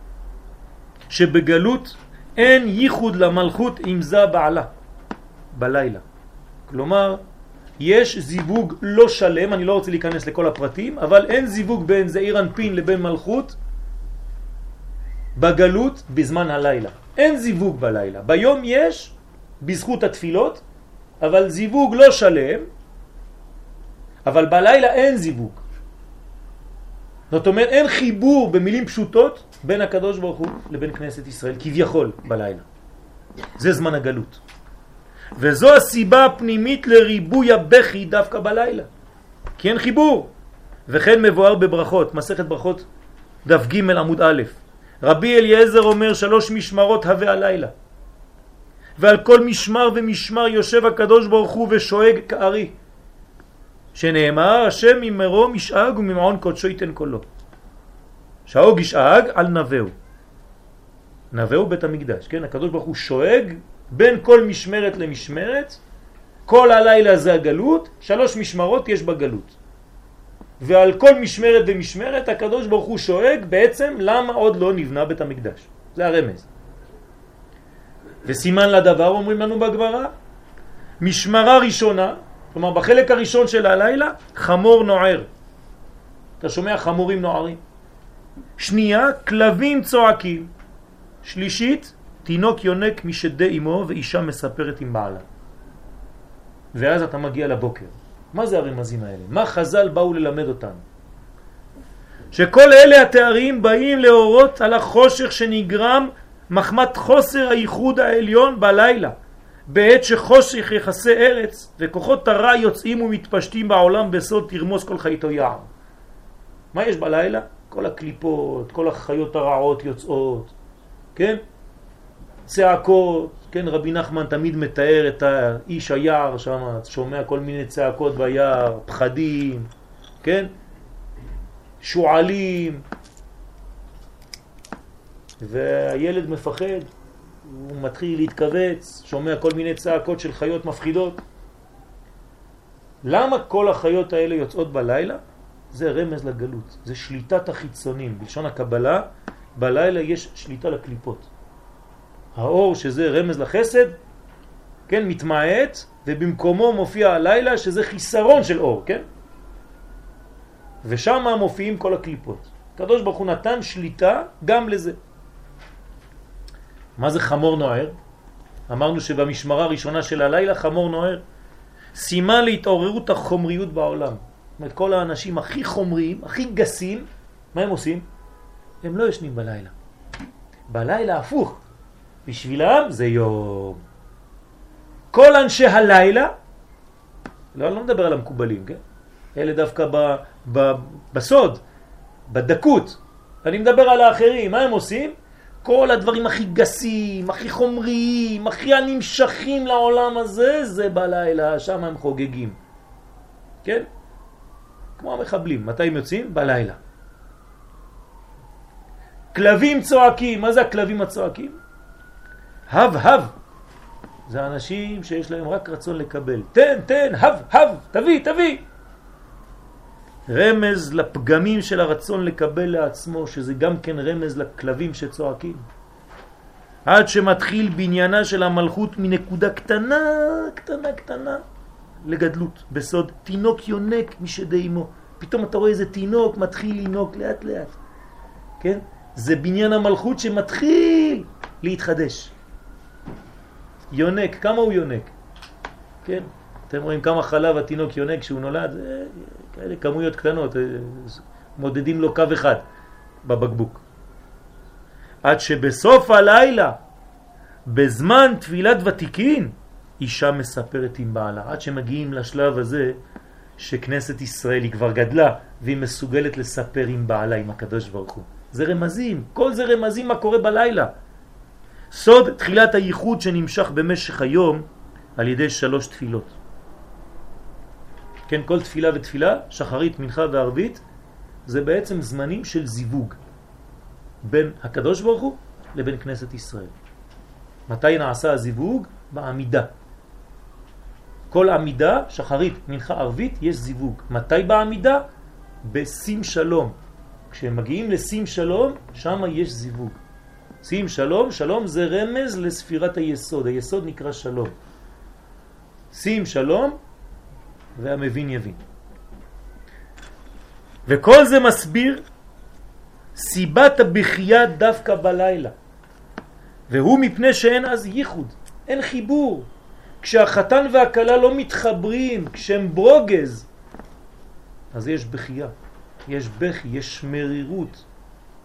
שבגלות אין ייחוד למלכות עם זה בעלה בלילה. כלומר, יש זיווג לא שלם, אני לא רוצה להיכנס לכל הפרטים, אבל אין זיווג בין זעיר אנפין לבין מלכות בגלות בזמן הלילה. אין זיווג בלילה. ביום יש, בזכות התפילות, אבל זיווג לא שלם, אבל בלילה אין זיווג. זאת אומרת, אין חיבור במילים פשוטות בין הקדוש ברוך הוא לבין כנסת ישראל, כביכול בלילה. זה זמן הגלות. וזו הסיבה הפנימית לריבוי הבכי דווקא בלילה. כי אין חיבור. וכן מבואר בברכות, מסכת ברכות דף ג' עמוד א'. רבי אליעזר אומר שלוש משמרות הווה הלילה. ועל כל משמר ומשמר יושב הקדוש ברוך הוא ושואג כארי. שנאמר השם ממרום ישאג וממעון קודשו ייתן קולו. שהאוג ישאג על נבהו. נבהו בית המקדש, כן? הקדוש ברוך הוא שואג בין כל משמרת למשמרת, כל הלילה זה הגלות, שלוש משמרות יש בגלות. ועל כל משמרת ומשמרת הקדוש ברוך הוא שואג בעצם למה עוד לא נבנה בית המקדש. זה הרמז. וסימן לדבר אומרים לנו בגברה, משמרה ראשונה, כלומר בחלק הראשון של הלילה, חמור נוער. אתה שומע חמורים נוערים. שנייה, כלבים צועקים. שלישית, תינוק יונק משדה אמו ואישה מספרת עם בעלה. ואז אתה מגיע לבוקר. מה זה הרמזים האלה? מה חז"ל באו ללמד אותנו? שכל אלה התארים באים להורות על החושך שנגרם מחמת חוסר הייחוד העליון בלילה, בעת שחושך יחסי ארץ וכוחות הרע יוצאים ומתפשטים בעולם בסוד תרמוס כל חייתו יער. מה יש בלילה? כל הקליפות, כל החיות הרעות יוצאות, כן? צעקות, כן, רבי נחמן תמיד מתאר את האיש היער שם, שומע כל מיני צעקות ביער, פחדים, כן, שועלים, והילד מפחד, הוא מתחיל להתכווץ, שומע כל מיני צעקות של חיות מפחידות. למה כל החיות האלה יוצאות בלילה? זה רמז לגלות, זה שליטת החיצונים. בלשון הקבלה, בלילה יש שליטה לקליפות. האור שזה רמז לחסד, כן, מתמעט, ובמקומו מופיע הלילה שזה חיסרון של אור, כן? ושם מופיעים כל הקליפות. הקדוש ברוך הוא נתן שליטה גם לזה. מה זה חמור נוער? אמרנו שבמשמרה הראשונה של הלילה חמור נוער. סימן להתעוררות החומריות בעולם. זאת אומרת, כל האנשים הכי חומריים, הכי גסים, מה הם עושים? הם לא ישנים בלילה. בלילה הפוך. בשבילם זה יום. כל אנשי הלילה, לא, אני לא מדבר על המקובלים, כן? אלה דווקא ב, ב, בסוד, בדקות. אני מדבר על האחרים, מה הם עושים? כל הדברים הכי גסים, הכי חומריים, הכי הנמשכים לעולם הזה, זה בלילה, שם הם חוגגים. כן? כמו המחבלים. מתי הם יוצאים? בלילה. כלבים צועקים. מה זה הכלבים הצועקים? הב, הב. זה אנשים שיש להם רק רצון לקבל. תן, תן, הב, הב, תביא, תביא. רמז לפגמים של הרצון לקבל לעצמו, שזה גם כן רמז לכלבים שצועקים. עד שמתחיל בניינה של המלכות מנקודה קטנה, קטנה, קטנה, לגדלות, בסוד תינוק יונק משדי אמו. פתאום אתה רואה איזה תינוק מתחיל לנוק לאט לאט, כן? זה בניין המלכות שמתחיל להתחדש. יונק, כמה הוא יונק? כן? אתם רואים כמה חלב התינוק יונק כשהוא נולד? כאלה כמויות קטנות, אה, מודדים לו קו אחד בבקבוק. עד שבסוף הלילה, בזמן תפילת ותיקין, אישה מספרת עם בעלה. עד שמגיעים לשלב הזה שכנסת ישראל היא כבר גדלה והיא מסוגלת לספר עם בעלה, עם הקדוש ברוך הוא. זה רמזים, כל זה רמזים מה קורה בלילה. סוד תחילת הייחוד שנמשך במשך היום על ידי שלוש תפילות. כן, כל תפילה ותפילה, שחרית, מנחה וערבית, זה בעצם זמנים של זיווג בין הקדוש ברוך הוא לבין כנסת ישראל. מתי נעשה הזיווג? בעמידה. כל עמידה, שחרית, מנחה, ערבית, יש זיווג. מתי בעמידה? בשים שלום. כשהם מגיעים לשים שלום, שם יש זיווג. שים שלום, שלום זה רמז לספירת היסוד, היסוד נקרא שלום. שים שלום והמבין יבין. וכל זה מסביר סיבת הבכייה דווקא בלילה. והוא מפני שאין אז ייחוד, אין חיבור. כשהחתן והכלה לא מתחברים, כשהם ברוגז, אז יש בכייה, יש בכי, יש מרירות.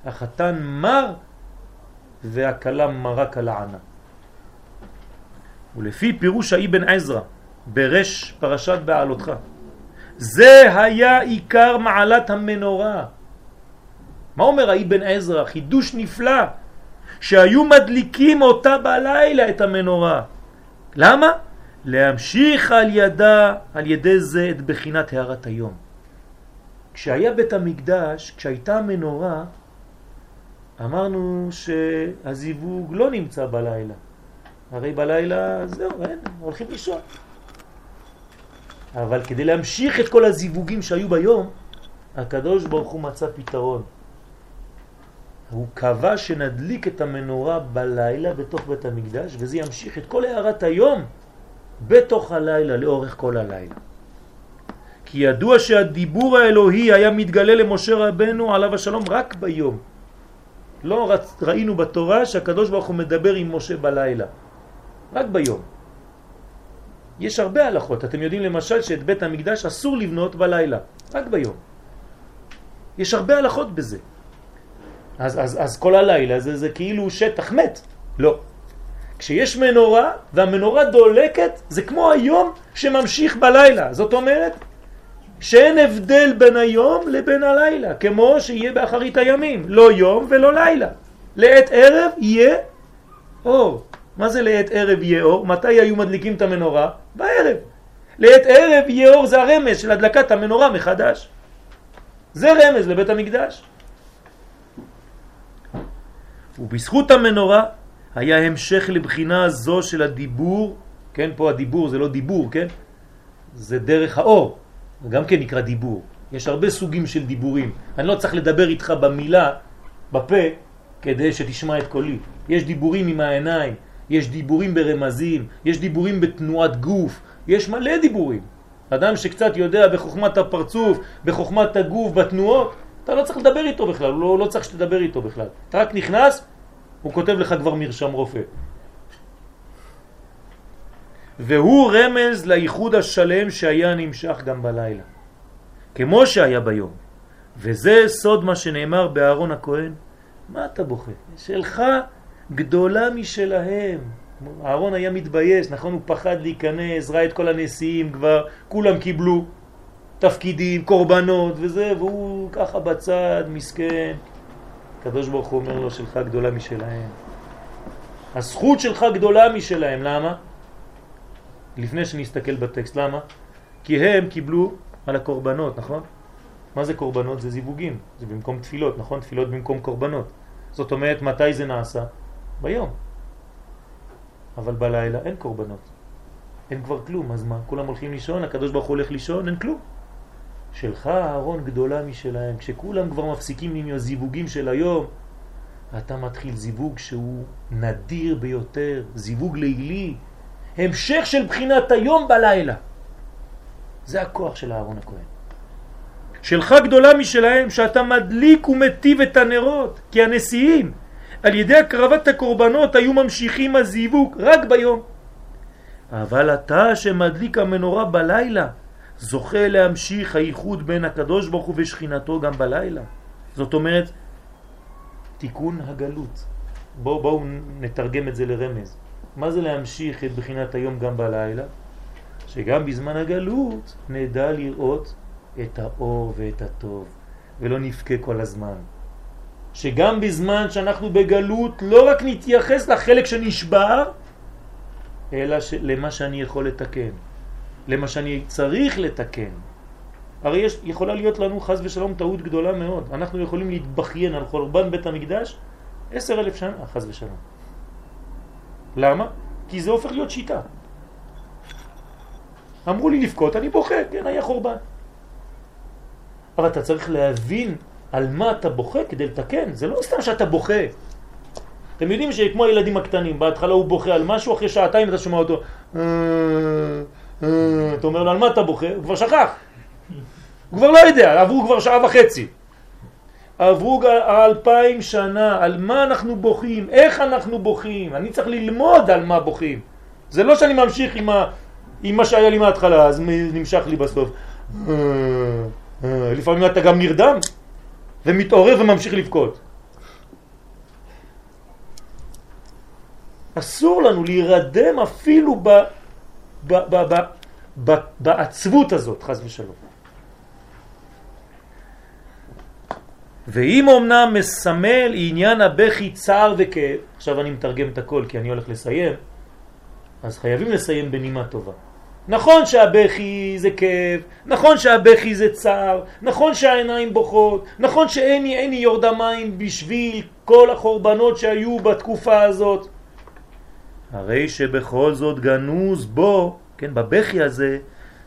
החתן מר והכלה על הענה. ולפי פירוש האבן עזרא ברש פרשת בעלותך, זה היה עיקר מעלת המנורה. מה אומר האבן עזרא? חידוש נפלא, שהיו מדליקים אותה בלילה את המנורה. למה? להמשיך על ידה, על ידי זה את בחינת הערת היום. כשהיה בית המקדש, כשהייתה המנורה, אמרנו שהזיווג לא נמצא בלילה. הרי בלילה זהו, אין, הולכים לישון. אבל כדי להמשיך את כל הזיווגים שהיו ביום, הקדוש ברוך הוא מצא פתרון. הוא קבע שנדליק את המנורה בלילה בתוך בית המקדש, וזה ימשיך את כל הערת היום בתוך הלילה, לאורך כל הלילה. כי ידוע שהדיבור האלוהי היה מתגלה למשה רבנו עליו השלום רק ביום. לא. ראינו בתורה שהקדוש ברוך הוא מדבר עם משה בלילה, רק ביום. יש הרבה הלכות, אתם יודעים למשל שאת בית המקדש אסור לבנות בלילה, רק ביום. יש הרבה הלכות בזה. אז, אז, אז כל הלילה זה, זה כאילו שטח מת. לא. כשיש מנורה והמנורה דולקת, זה כמו היום שממשיך בלילה. זאת אומרת שאין הבדל בין היום לבין הלילה, כמו שיהיה באחרית הימים, לא יום ולא לילה. לעת ערב יהיה אור. מה זה לעת ערב יהיה אור? מתי היו מדליקים את המנורה? בערב. לעת ערב יהיה אור זה הרמז של הדלקת המנורה מחדש. זה רמז לבית המקדש. ובזכות המנורה היה המשך לבחינה זו של הדיבור, כן, פה הדיבור זה לא דיבור, כן? זה דרך האור, גם כן נקרא דיבור. יש הרבה סוגים של דיבורים. אני לא צריך לדבר איתך במילה, בפה, כדי שתשמע את קולי. יש דיבורים עם העיניים, יש דיבורים ברמזים, יש דיבורים בתנועת גוף, יש מלא דיבורים. אדם שקצת יודע בחוכמת הפרצוף, בחוכמת הגוף, בתנועות, אתה לא צריך לדבר איתו בכלל, הוא לא, לא צריך שתדבר איתו בכלל. אתה רק נכנס, הוא כותב לך כבר מרשם רופא. והוא רמז לייחוד השלם שהיה נמשך גם בלילה, כמו שהיה ביום. וזה סוד מה שנאמר באהרון הכהן. מה אתה בוכה? שלך גדולה משלהם. אהרון היה מתבייש, נכון? הוא פחד להיכנס, ראה את כל הנשיאים כבר, כולם קיבלו תפקידים, קורבנות וזה, והוא ככה בצד, מסכן. הקדוש ברוך הוא אומר לו, שלך גדולה משלהם. הזכות שלך גדולה משלהם, למה? לפני שנסתכל בטקסט, למה? כי הם קיבלו על הקורבנות, נכון? מה זה קורבנות? זה זיווגים, זה במקום תפילות, נכון? תפילות במקום קורבנות. זאת אומרת, מתי זה נעשה? ביום. אבל בלילה אין קורבנות. אין כבר כלום, אז מה? כולם הולכים לישון, הקדוש ברוך הוא הולך לישון, אין כלום. שלך הארון גדולה משלהם. כשכולם כבר מפסיקים עם הזיווגים של היום, אתה מתחיל זיווג שהוא נדיר ביותר, זיווג לילי, המשך של בחינת היום בלילה. זה הכוח של הארון הכהן. שלך גדולה משלהם, שאתה מדליק ומטיב את הנרות, כי הנשיאים על ידי הקרבת הקורבנות היו ממשיכים הזיווג רק ביום. אבל אתה שמדליק המנורה בלילה, זוכה להמשיך הייחוד בין הקדוש ברוך הוא ושכינתו גם בלילה. זאת אומרת, תיקון הגלות. בואו בוא נתרגם את זה לרמז. מה זה להמשיך את בחינת היום גם בלילה? שגם בזמן הגלות נדע לראות את האור ואת הטוב, ולא נפקה כל הזמן. שגם בזמן שאנחנו בגלות לא רק נתייחס לחלק שנשבר, אלא למה שאני יכול לתקן, למה שאני צריך לתקן. הרי יש, יכולה להיות לנו חז ושלום טעות גדולה מאוד. אנחנו יכולים להתבכיין על חורבן בית המקדש עשר אלף שנה, חז ושלום. למה? כי זה הופך להיות שיטה. אמרו לי לבכות, אני בוכה, כן, היה חורבן. אבל אתה צריך להבין על מה אתה בוכה כדי לתקן. זה לא סתם שאתה בוכה. אתם יודעים שכמו הילדים הקטנים, בהתחלה הוא בוכה על משהו, אחרי שעתיים אתה שומע אותו, אה, אה", אתה אומר לו, על מה אתה בוכה? הוא כבר שכח. הוא כבר לא יודע, עברו כבר שעה וחצי. עברו אלפיים שנה, על מה אנחנו בוכים, איך אנחנו בוכים, אני צריך ללמוד על מה בוכים. זה לא שאני ממשיך עם, ה, עם מה שהיה לי מההתחלה, אז נמשך לי בסוף. אה, לפעמים אתה גם נרדם. ומתעורר וממשיך לבכות. אסור לנו להירדם אפילו ב, ב, ב, ב, ב, בעצבות הזאת, חז ושלום. ואם אמנם מסמל עניין הבכי צער וכאב, עכשיו אני מתרגם את הכל כי אני הולך לסיים, אז חייבים לסיים בנימה טובה. נכון שהבכי זה כאב, נכון שהבכי זה צער, נכון שהעיניים בוכות, נכון שאין לי יורד המים בשביל כל החורבנות שהיו בתקופה הזאת. הרי שבכל זאת גנוז בו, כן, בבכי הזה,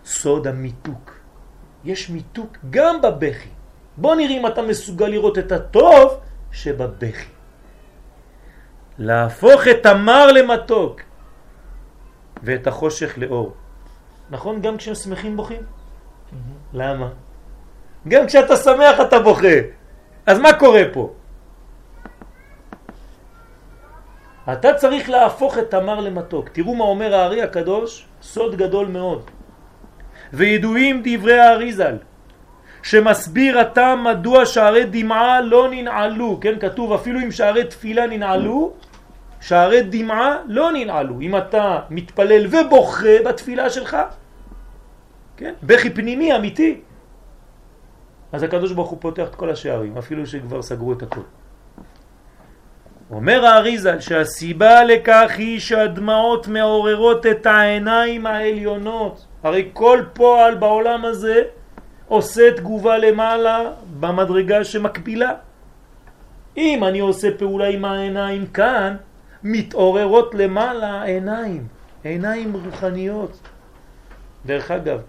סוד המיתוק. יש מיתוק גם בבכי. בוא נראה אם אתה מסוגל לראות את הטוב שבבכי. להפוך את המר למתוק ואת החושך לאור. נכון? גם כשהם שמחים בוכים? למה? גם כשאתה שמח אתה בוכה. אז מה קורה פה? אתה צריך להפוך את תמר למתוק. תראו מה אומר הארי הקדוש, סוד גדול מאוד. וידועים דברי הארי ז"ל, שמסביר אתה מדוע שערי דמעה לא ננעלו, כן, כתוב אפילו אם שערי תפילה ננעלו, שערי דמעה לא ננעלו. אם אתה מתפלל ובוכה בתפילה שלך, כן, בכי פנימי אמיתי, אז הקדוש ברוך הוא פותח את כל השערים, אפילו שכבר סגרו את הכל. אומר האריזה שהסיבה לכך היא שהדמעות מעוררות את העיניים העליונות. הרי כל פועל בעולם הזה עושה תגובה למעלה במדרגה שמקבילה. אם אני עושה פעולה עם העיניים כאן, מתעוררות למעלה עיניים, עיניים רוחניות. דרך אגב,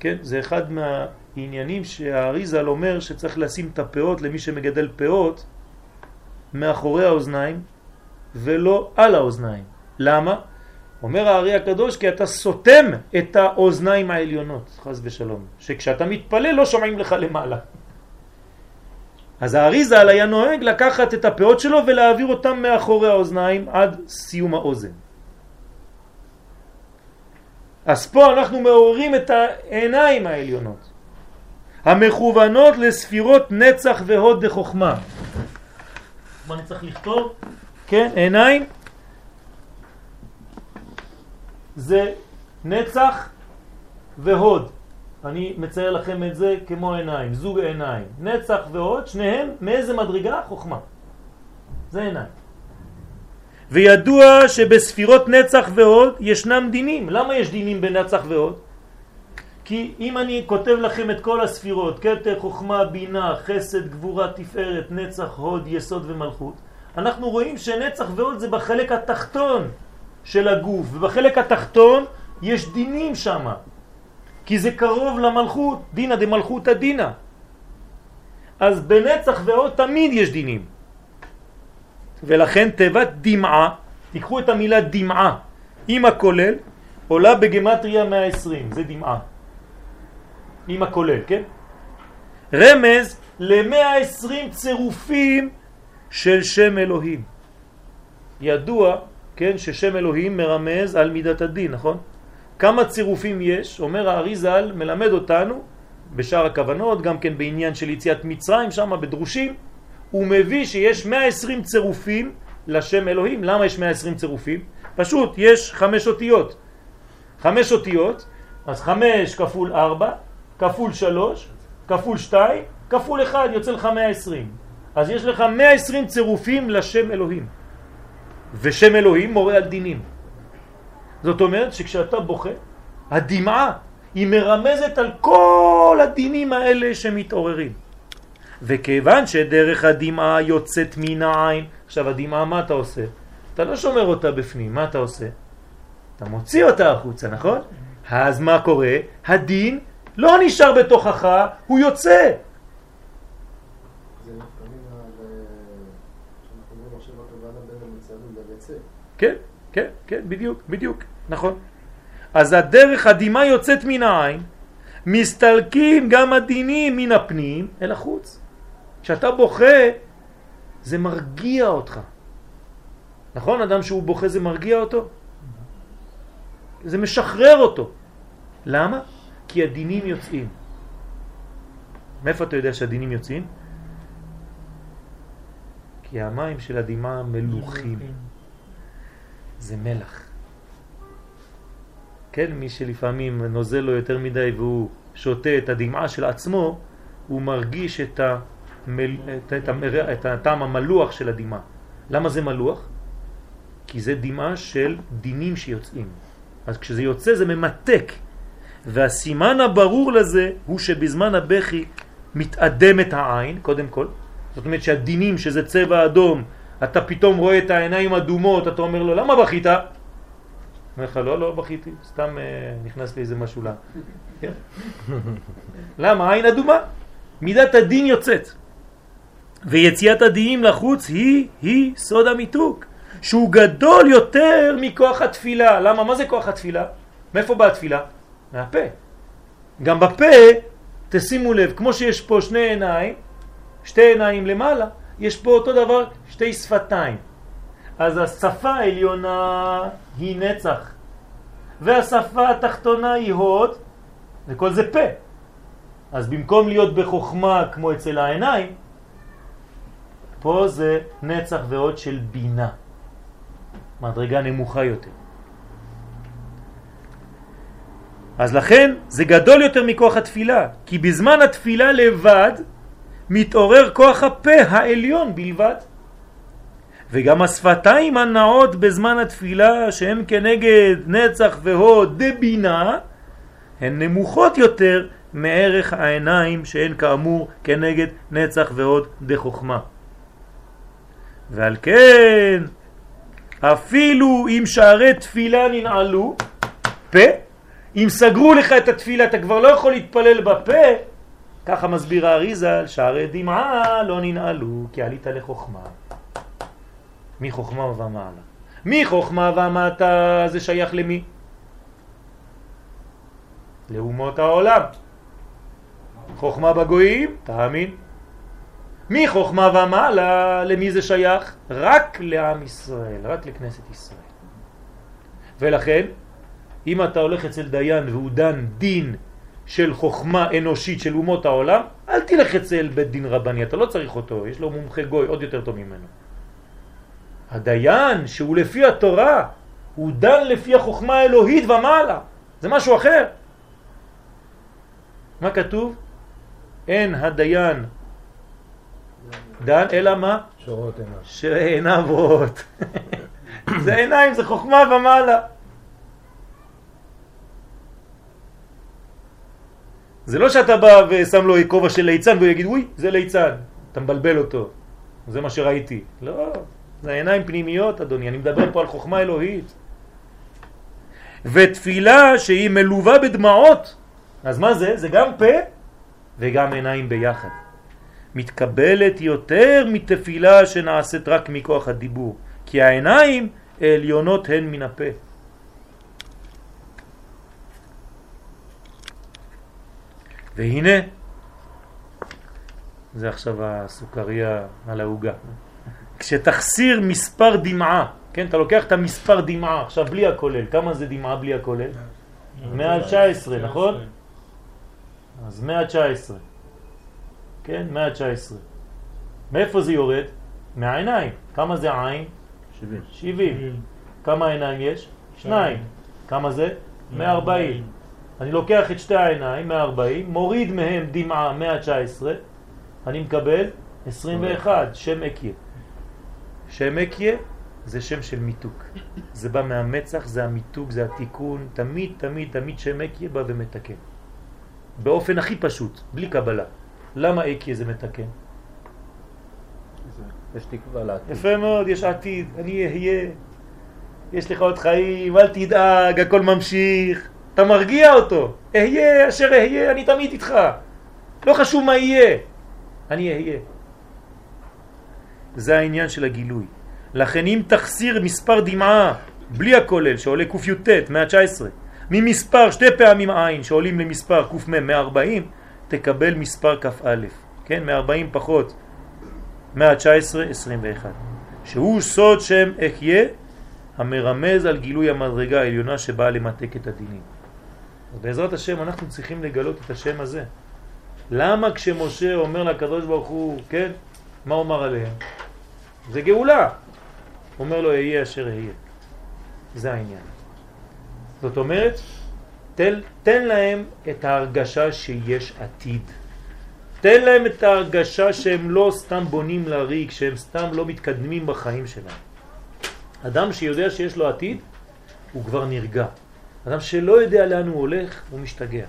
כן, זה אחד מהעניינים שהאריזל אומר שצריך לשים את הפאות למי שמגדל פאות, מאחורי האוזניים ולא על האוזניים. למה? אומר הארי הקדוש כי אתה סותם את האוזניים העליונות, חז ושלום, שכשאתה מתפלל לא שומעים לך למעלה. אז הארי ז"ל היה נוהג לקחת את הפאות שלו ולהעביר אותם מאחורי האוזניים עד סיום האוזן. אז פה אנחנו מעוררים את העיניים העליונות, המכוונות לספירות נצח והוד דחוכמה. מה אני צריך לכתוב? כן, עיניים זה נצח והוד. אני מצייר לכם את זה כמו עיניים, זוג עיניים. נצח והוד, שניהם מאיזה מדרגה? חוכמה. זה עיניים. וידוע שבספירות נצח והוד ישנם דינים. למה יש דינים בנצח והוד? כי אם אני כותב לכם את כל הספירות, קטר, חוכמה, בינה, חסד, גבורה, תפארת, נצח, הוד, יסוד ומלכות, אנחנו רואים שנצח והוד זה בחלק התחתון של הגוף, ובחלק התחתון יש דינים שם, כי זה קרוב למלכות, דינה דמלכותא דינה. אז בנצח והוד תמיד יש דינים. ולכן תיבת דמעה, תיקחו את המילה דמעה עם הכולל, עולה בגמטריה 120, זה דמעה. עם הכולל, כן? רמז ל-120 צירופים של שם אלוהים. ידוע, כן, ששם אלוהים מרמז על מידת הדין, נכון? כמה צירופים יש, אומר האריזל, מלמד אותנו, בשאר הכוונות, גם כן בעניין של יציאת מצרים, שם בדרושים, הוא מביא שיש 120 צירופים לשם אלוהים. למה יש 120 צירופים? פשוט, יש חמש אותיות. חמש אותיות, אז חמש כפול ארבע, כפול שלוש, כפול שתיים, כפול אחד, יוצא לך 120. אז יש לך 120 צירופים לשם אלוהים. ושם אלוהים מורה על דינים. זאת אומרת שכשאתה בוכה, הדמעה היא מרמזת על כל הדינים האלה שמתעוררים. וכיוון שדרך הדמעה יוצאת מן העין, עכשיו הדמעה מה אתה עושה? אתה לא שומר אותה בפנים, מה אתה עושה? אתה מוציא אותה החוצה, נכון? אז מה קורה? הדין לא נשאר בתוכך, הוא יוצא. כן, כן, כן, בדיוק, בדיוק, נכון. אז הדרך הדמעה יוצאת מן העין, מסתלקים גם הדינים מן הפנים אל החוץ. כשאתה בוכה, זה מרגיע אותך. נכון? אדם שהוא בוכה זה מרגיע אותו? זה משחרר אותו. למה? כי הדינים יוצאים. מאיפה אתה יודע שהדינים יוצאים? כי המים של הדמעה מלוכים. זה מלח. כן, מי שלפעמים נוזל לו יותר מדי והוא שותה את הדמעה של עצמו, הוא מרגיש את, המל... את, את, המר... את הטעם המלוח של הדמעה. למה זה מלוח? כי זה דמעה של דינים שיוצאים. אז כשזה יוצא זה ממתק. והסימן הברור לזה הוא שבזמן הבכי מתאדמת העין, קודם כל. זאת אומרת שהדינים, שזה צבע אדום, אתה פתאום רואה את העיניים אדומות, אתה אומר לו, למה בכית? אומר לך, לא, לא בכיתי, סתם אה, נכנס לי איזה משהו לה. כן? למה? עין אדומה. מידת הדין יוצאת. ויציאת הדיים לחוץ היא, היא סוד המיתוק, שהוא גדול יותר מכוח התפילה. למה? מה זה כוח התפילה? מאיפה באה התפילה? מהפה. גם בפה, תשימו לב, כמו שיש פה שני עיניים, שתי עיניים למעלה, יש פה אותו דבר שתי שפתיים. אז השפה העליונה היא נצח, והשפה התחתונה היא הוד, וכל זה פה. אז במקום להיות בחוכמה כמו אצל העיניים, פה זה נצח ועוד של בינה, מדרגה נמוכה יותר. אז לכן זה גדול יותר מכוח התפילה, כי בזמן התפילה לבד מתעורר כוח הפה העליון בלבד. וגם השפתיים הנעות בזמן התפילה שהן כנגד נצח והוד דבינה הן נמוכות יותר מערך העיניים שהן כאמור כנגד נצח ועוד דחוכמה. ועל כן אפילו אם שערי תפילה ננעלו, פה, אם סגרו לך את התפילה אתה כבר לא יכול להתפלל בפה, ככה מסביר האריזה, שערי דמעה לא ננעלו כי עלית לחוכמה. מחוכמה ומעלה. מחוכמה ומטה זה שייך למי? לאומות העולם. חוכמה בגויים, תאמין. מחוכמה ומעלה, למי זה שייך? רק לעם ישראל, רק לכנסת ישראל. ולכן, אם אתה הולך אצל דיין והוא דן דין של חוכמה אנושית של אומות העולם, אל תלך אצל בית דין רבני, אתה לא צריך אותו, יש לו מומחה גוי עוד יותר טוב ממנו. הדיין שהוא לפי התורה, הוא דן לפי החוכמה האלוהית ומעלה, זה משהו אחר. מה כתוב? אין הדיין דן, אלא מה? שורות עיניו. שעיניו רואות. זה עיניים, זה חוכמה ומעלה. זה לא שאתה בא ושם לו כובע של ליצן והוא יגיד, אוי, זה ליצן, אתה מבלבל אותו. זה מה שראיתי. לא, זה עיניים פנימיות, אדוני, אני מדבר פה על חוכמה אלוהית. ותפילה שהיא מלווה בדמעות, אז מה זה? זה גם פה וגם עיניים ביחד. מתקבלת יותר מתפילה שנעשית רק מכוח הדיבור, כי העיניים העליונות הן מן הפה. והנה, זה עכשיו הסוכריה על ההוגה. כשתחסיר מספר דמעה, כן, אתה לוקח את המספר דמעה, עכשיו בלי הכולל, כמה זה דמעה בלי הכולל? 119, נכון? אז 119, כן, 119. מאיפה זה יורד? מהעיניים. כמה זה עין? 70. 70. כמה עיניים יש? שניים. כמה זה? 140. אני לוקח את שתי העיניים, 140, מוריד מהם דמעה 119, אני מקבל 21, שם אקיה. שם אקיה זה שם של מיתוק. זה בא מהמצח, זה המיתוק, זה התיקון, תמיד, תמיד, תמיד שם אקיה בא ומתקן. באופן הכי פשוט, בלי קבלה. למה אקיה זה מתקן? יש תקווה לעתיד. יפה מאוד, יש עתיד, אני אהיה, יש לך עוד חיים, אל תדאג, הכל ממשיך. אתה מרגיע אותו, אהיה אשר אהיה, אני תמיד איתך. לא חשוב מה יהיה, אני אהיה. זה העניין של הגילוי. לכן אם תחסיר מספר דמעה בלי הכולל שעולה קי"ט 119 ממספר שתי פעמים עין שעולים למספר קמ 140 תקבל מספר כ"א, כן? 140 פחות 119 21 שהוא סוד שם אחיה המרמז על גילוי המדרגה העליונה שבאה למתק את הדינים. בעזרת השם אנחנו צריכים לגלות את השם הזה. למה כשמשה אומר לקדוש ברוך הוא, כן, מה אומר עליהם? זה גאולה. אומר לו, אהיה אשר אהיה. זה העניין. זאת אומרת, תן, תן להם את ההרגשה שיש עתיד. תן להם את ההרגשה שהם לא סתם בונים לריק, שהם סתם לא מתקדמים בחיים שלהם. אדם שיודע שיש לו עתיד, הוא כבר נרגע. אדם שלא יודע לאן הוא הולך, הוא משתגע.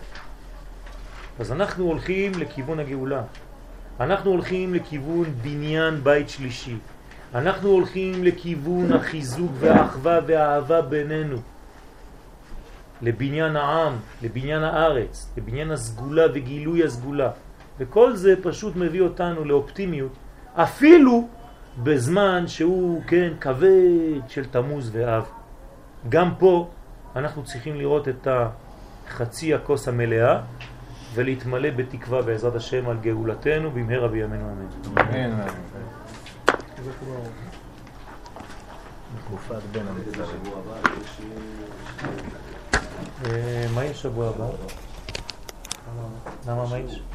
אז אנחנו הולכים לכיוון הגאולה. אנחנו הולכים לכיוון בניין בית שלישי. אנחנו הולכים לכיוון החיזוק והאחווה והאהבה בינינו. לבניין העם, לבניין הארץ, לבניין הסגולה וגילוי הסגולה. וכל זה פשוט מביא אותנו לאופטימיות, אפילו בזמן שהוא, כן, כבד של תמוז ואב. גם פה אנחנו צריכים לראות את החצי הכוס המלאה ולהתמלא בתקווה בעזרת השם על גאולתנו במהרה בימינו אמן. אמן. תקופת בין המצרים. אה, מה יש שבוע הבא? למה מה יש?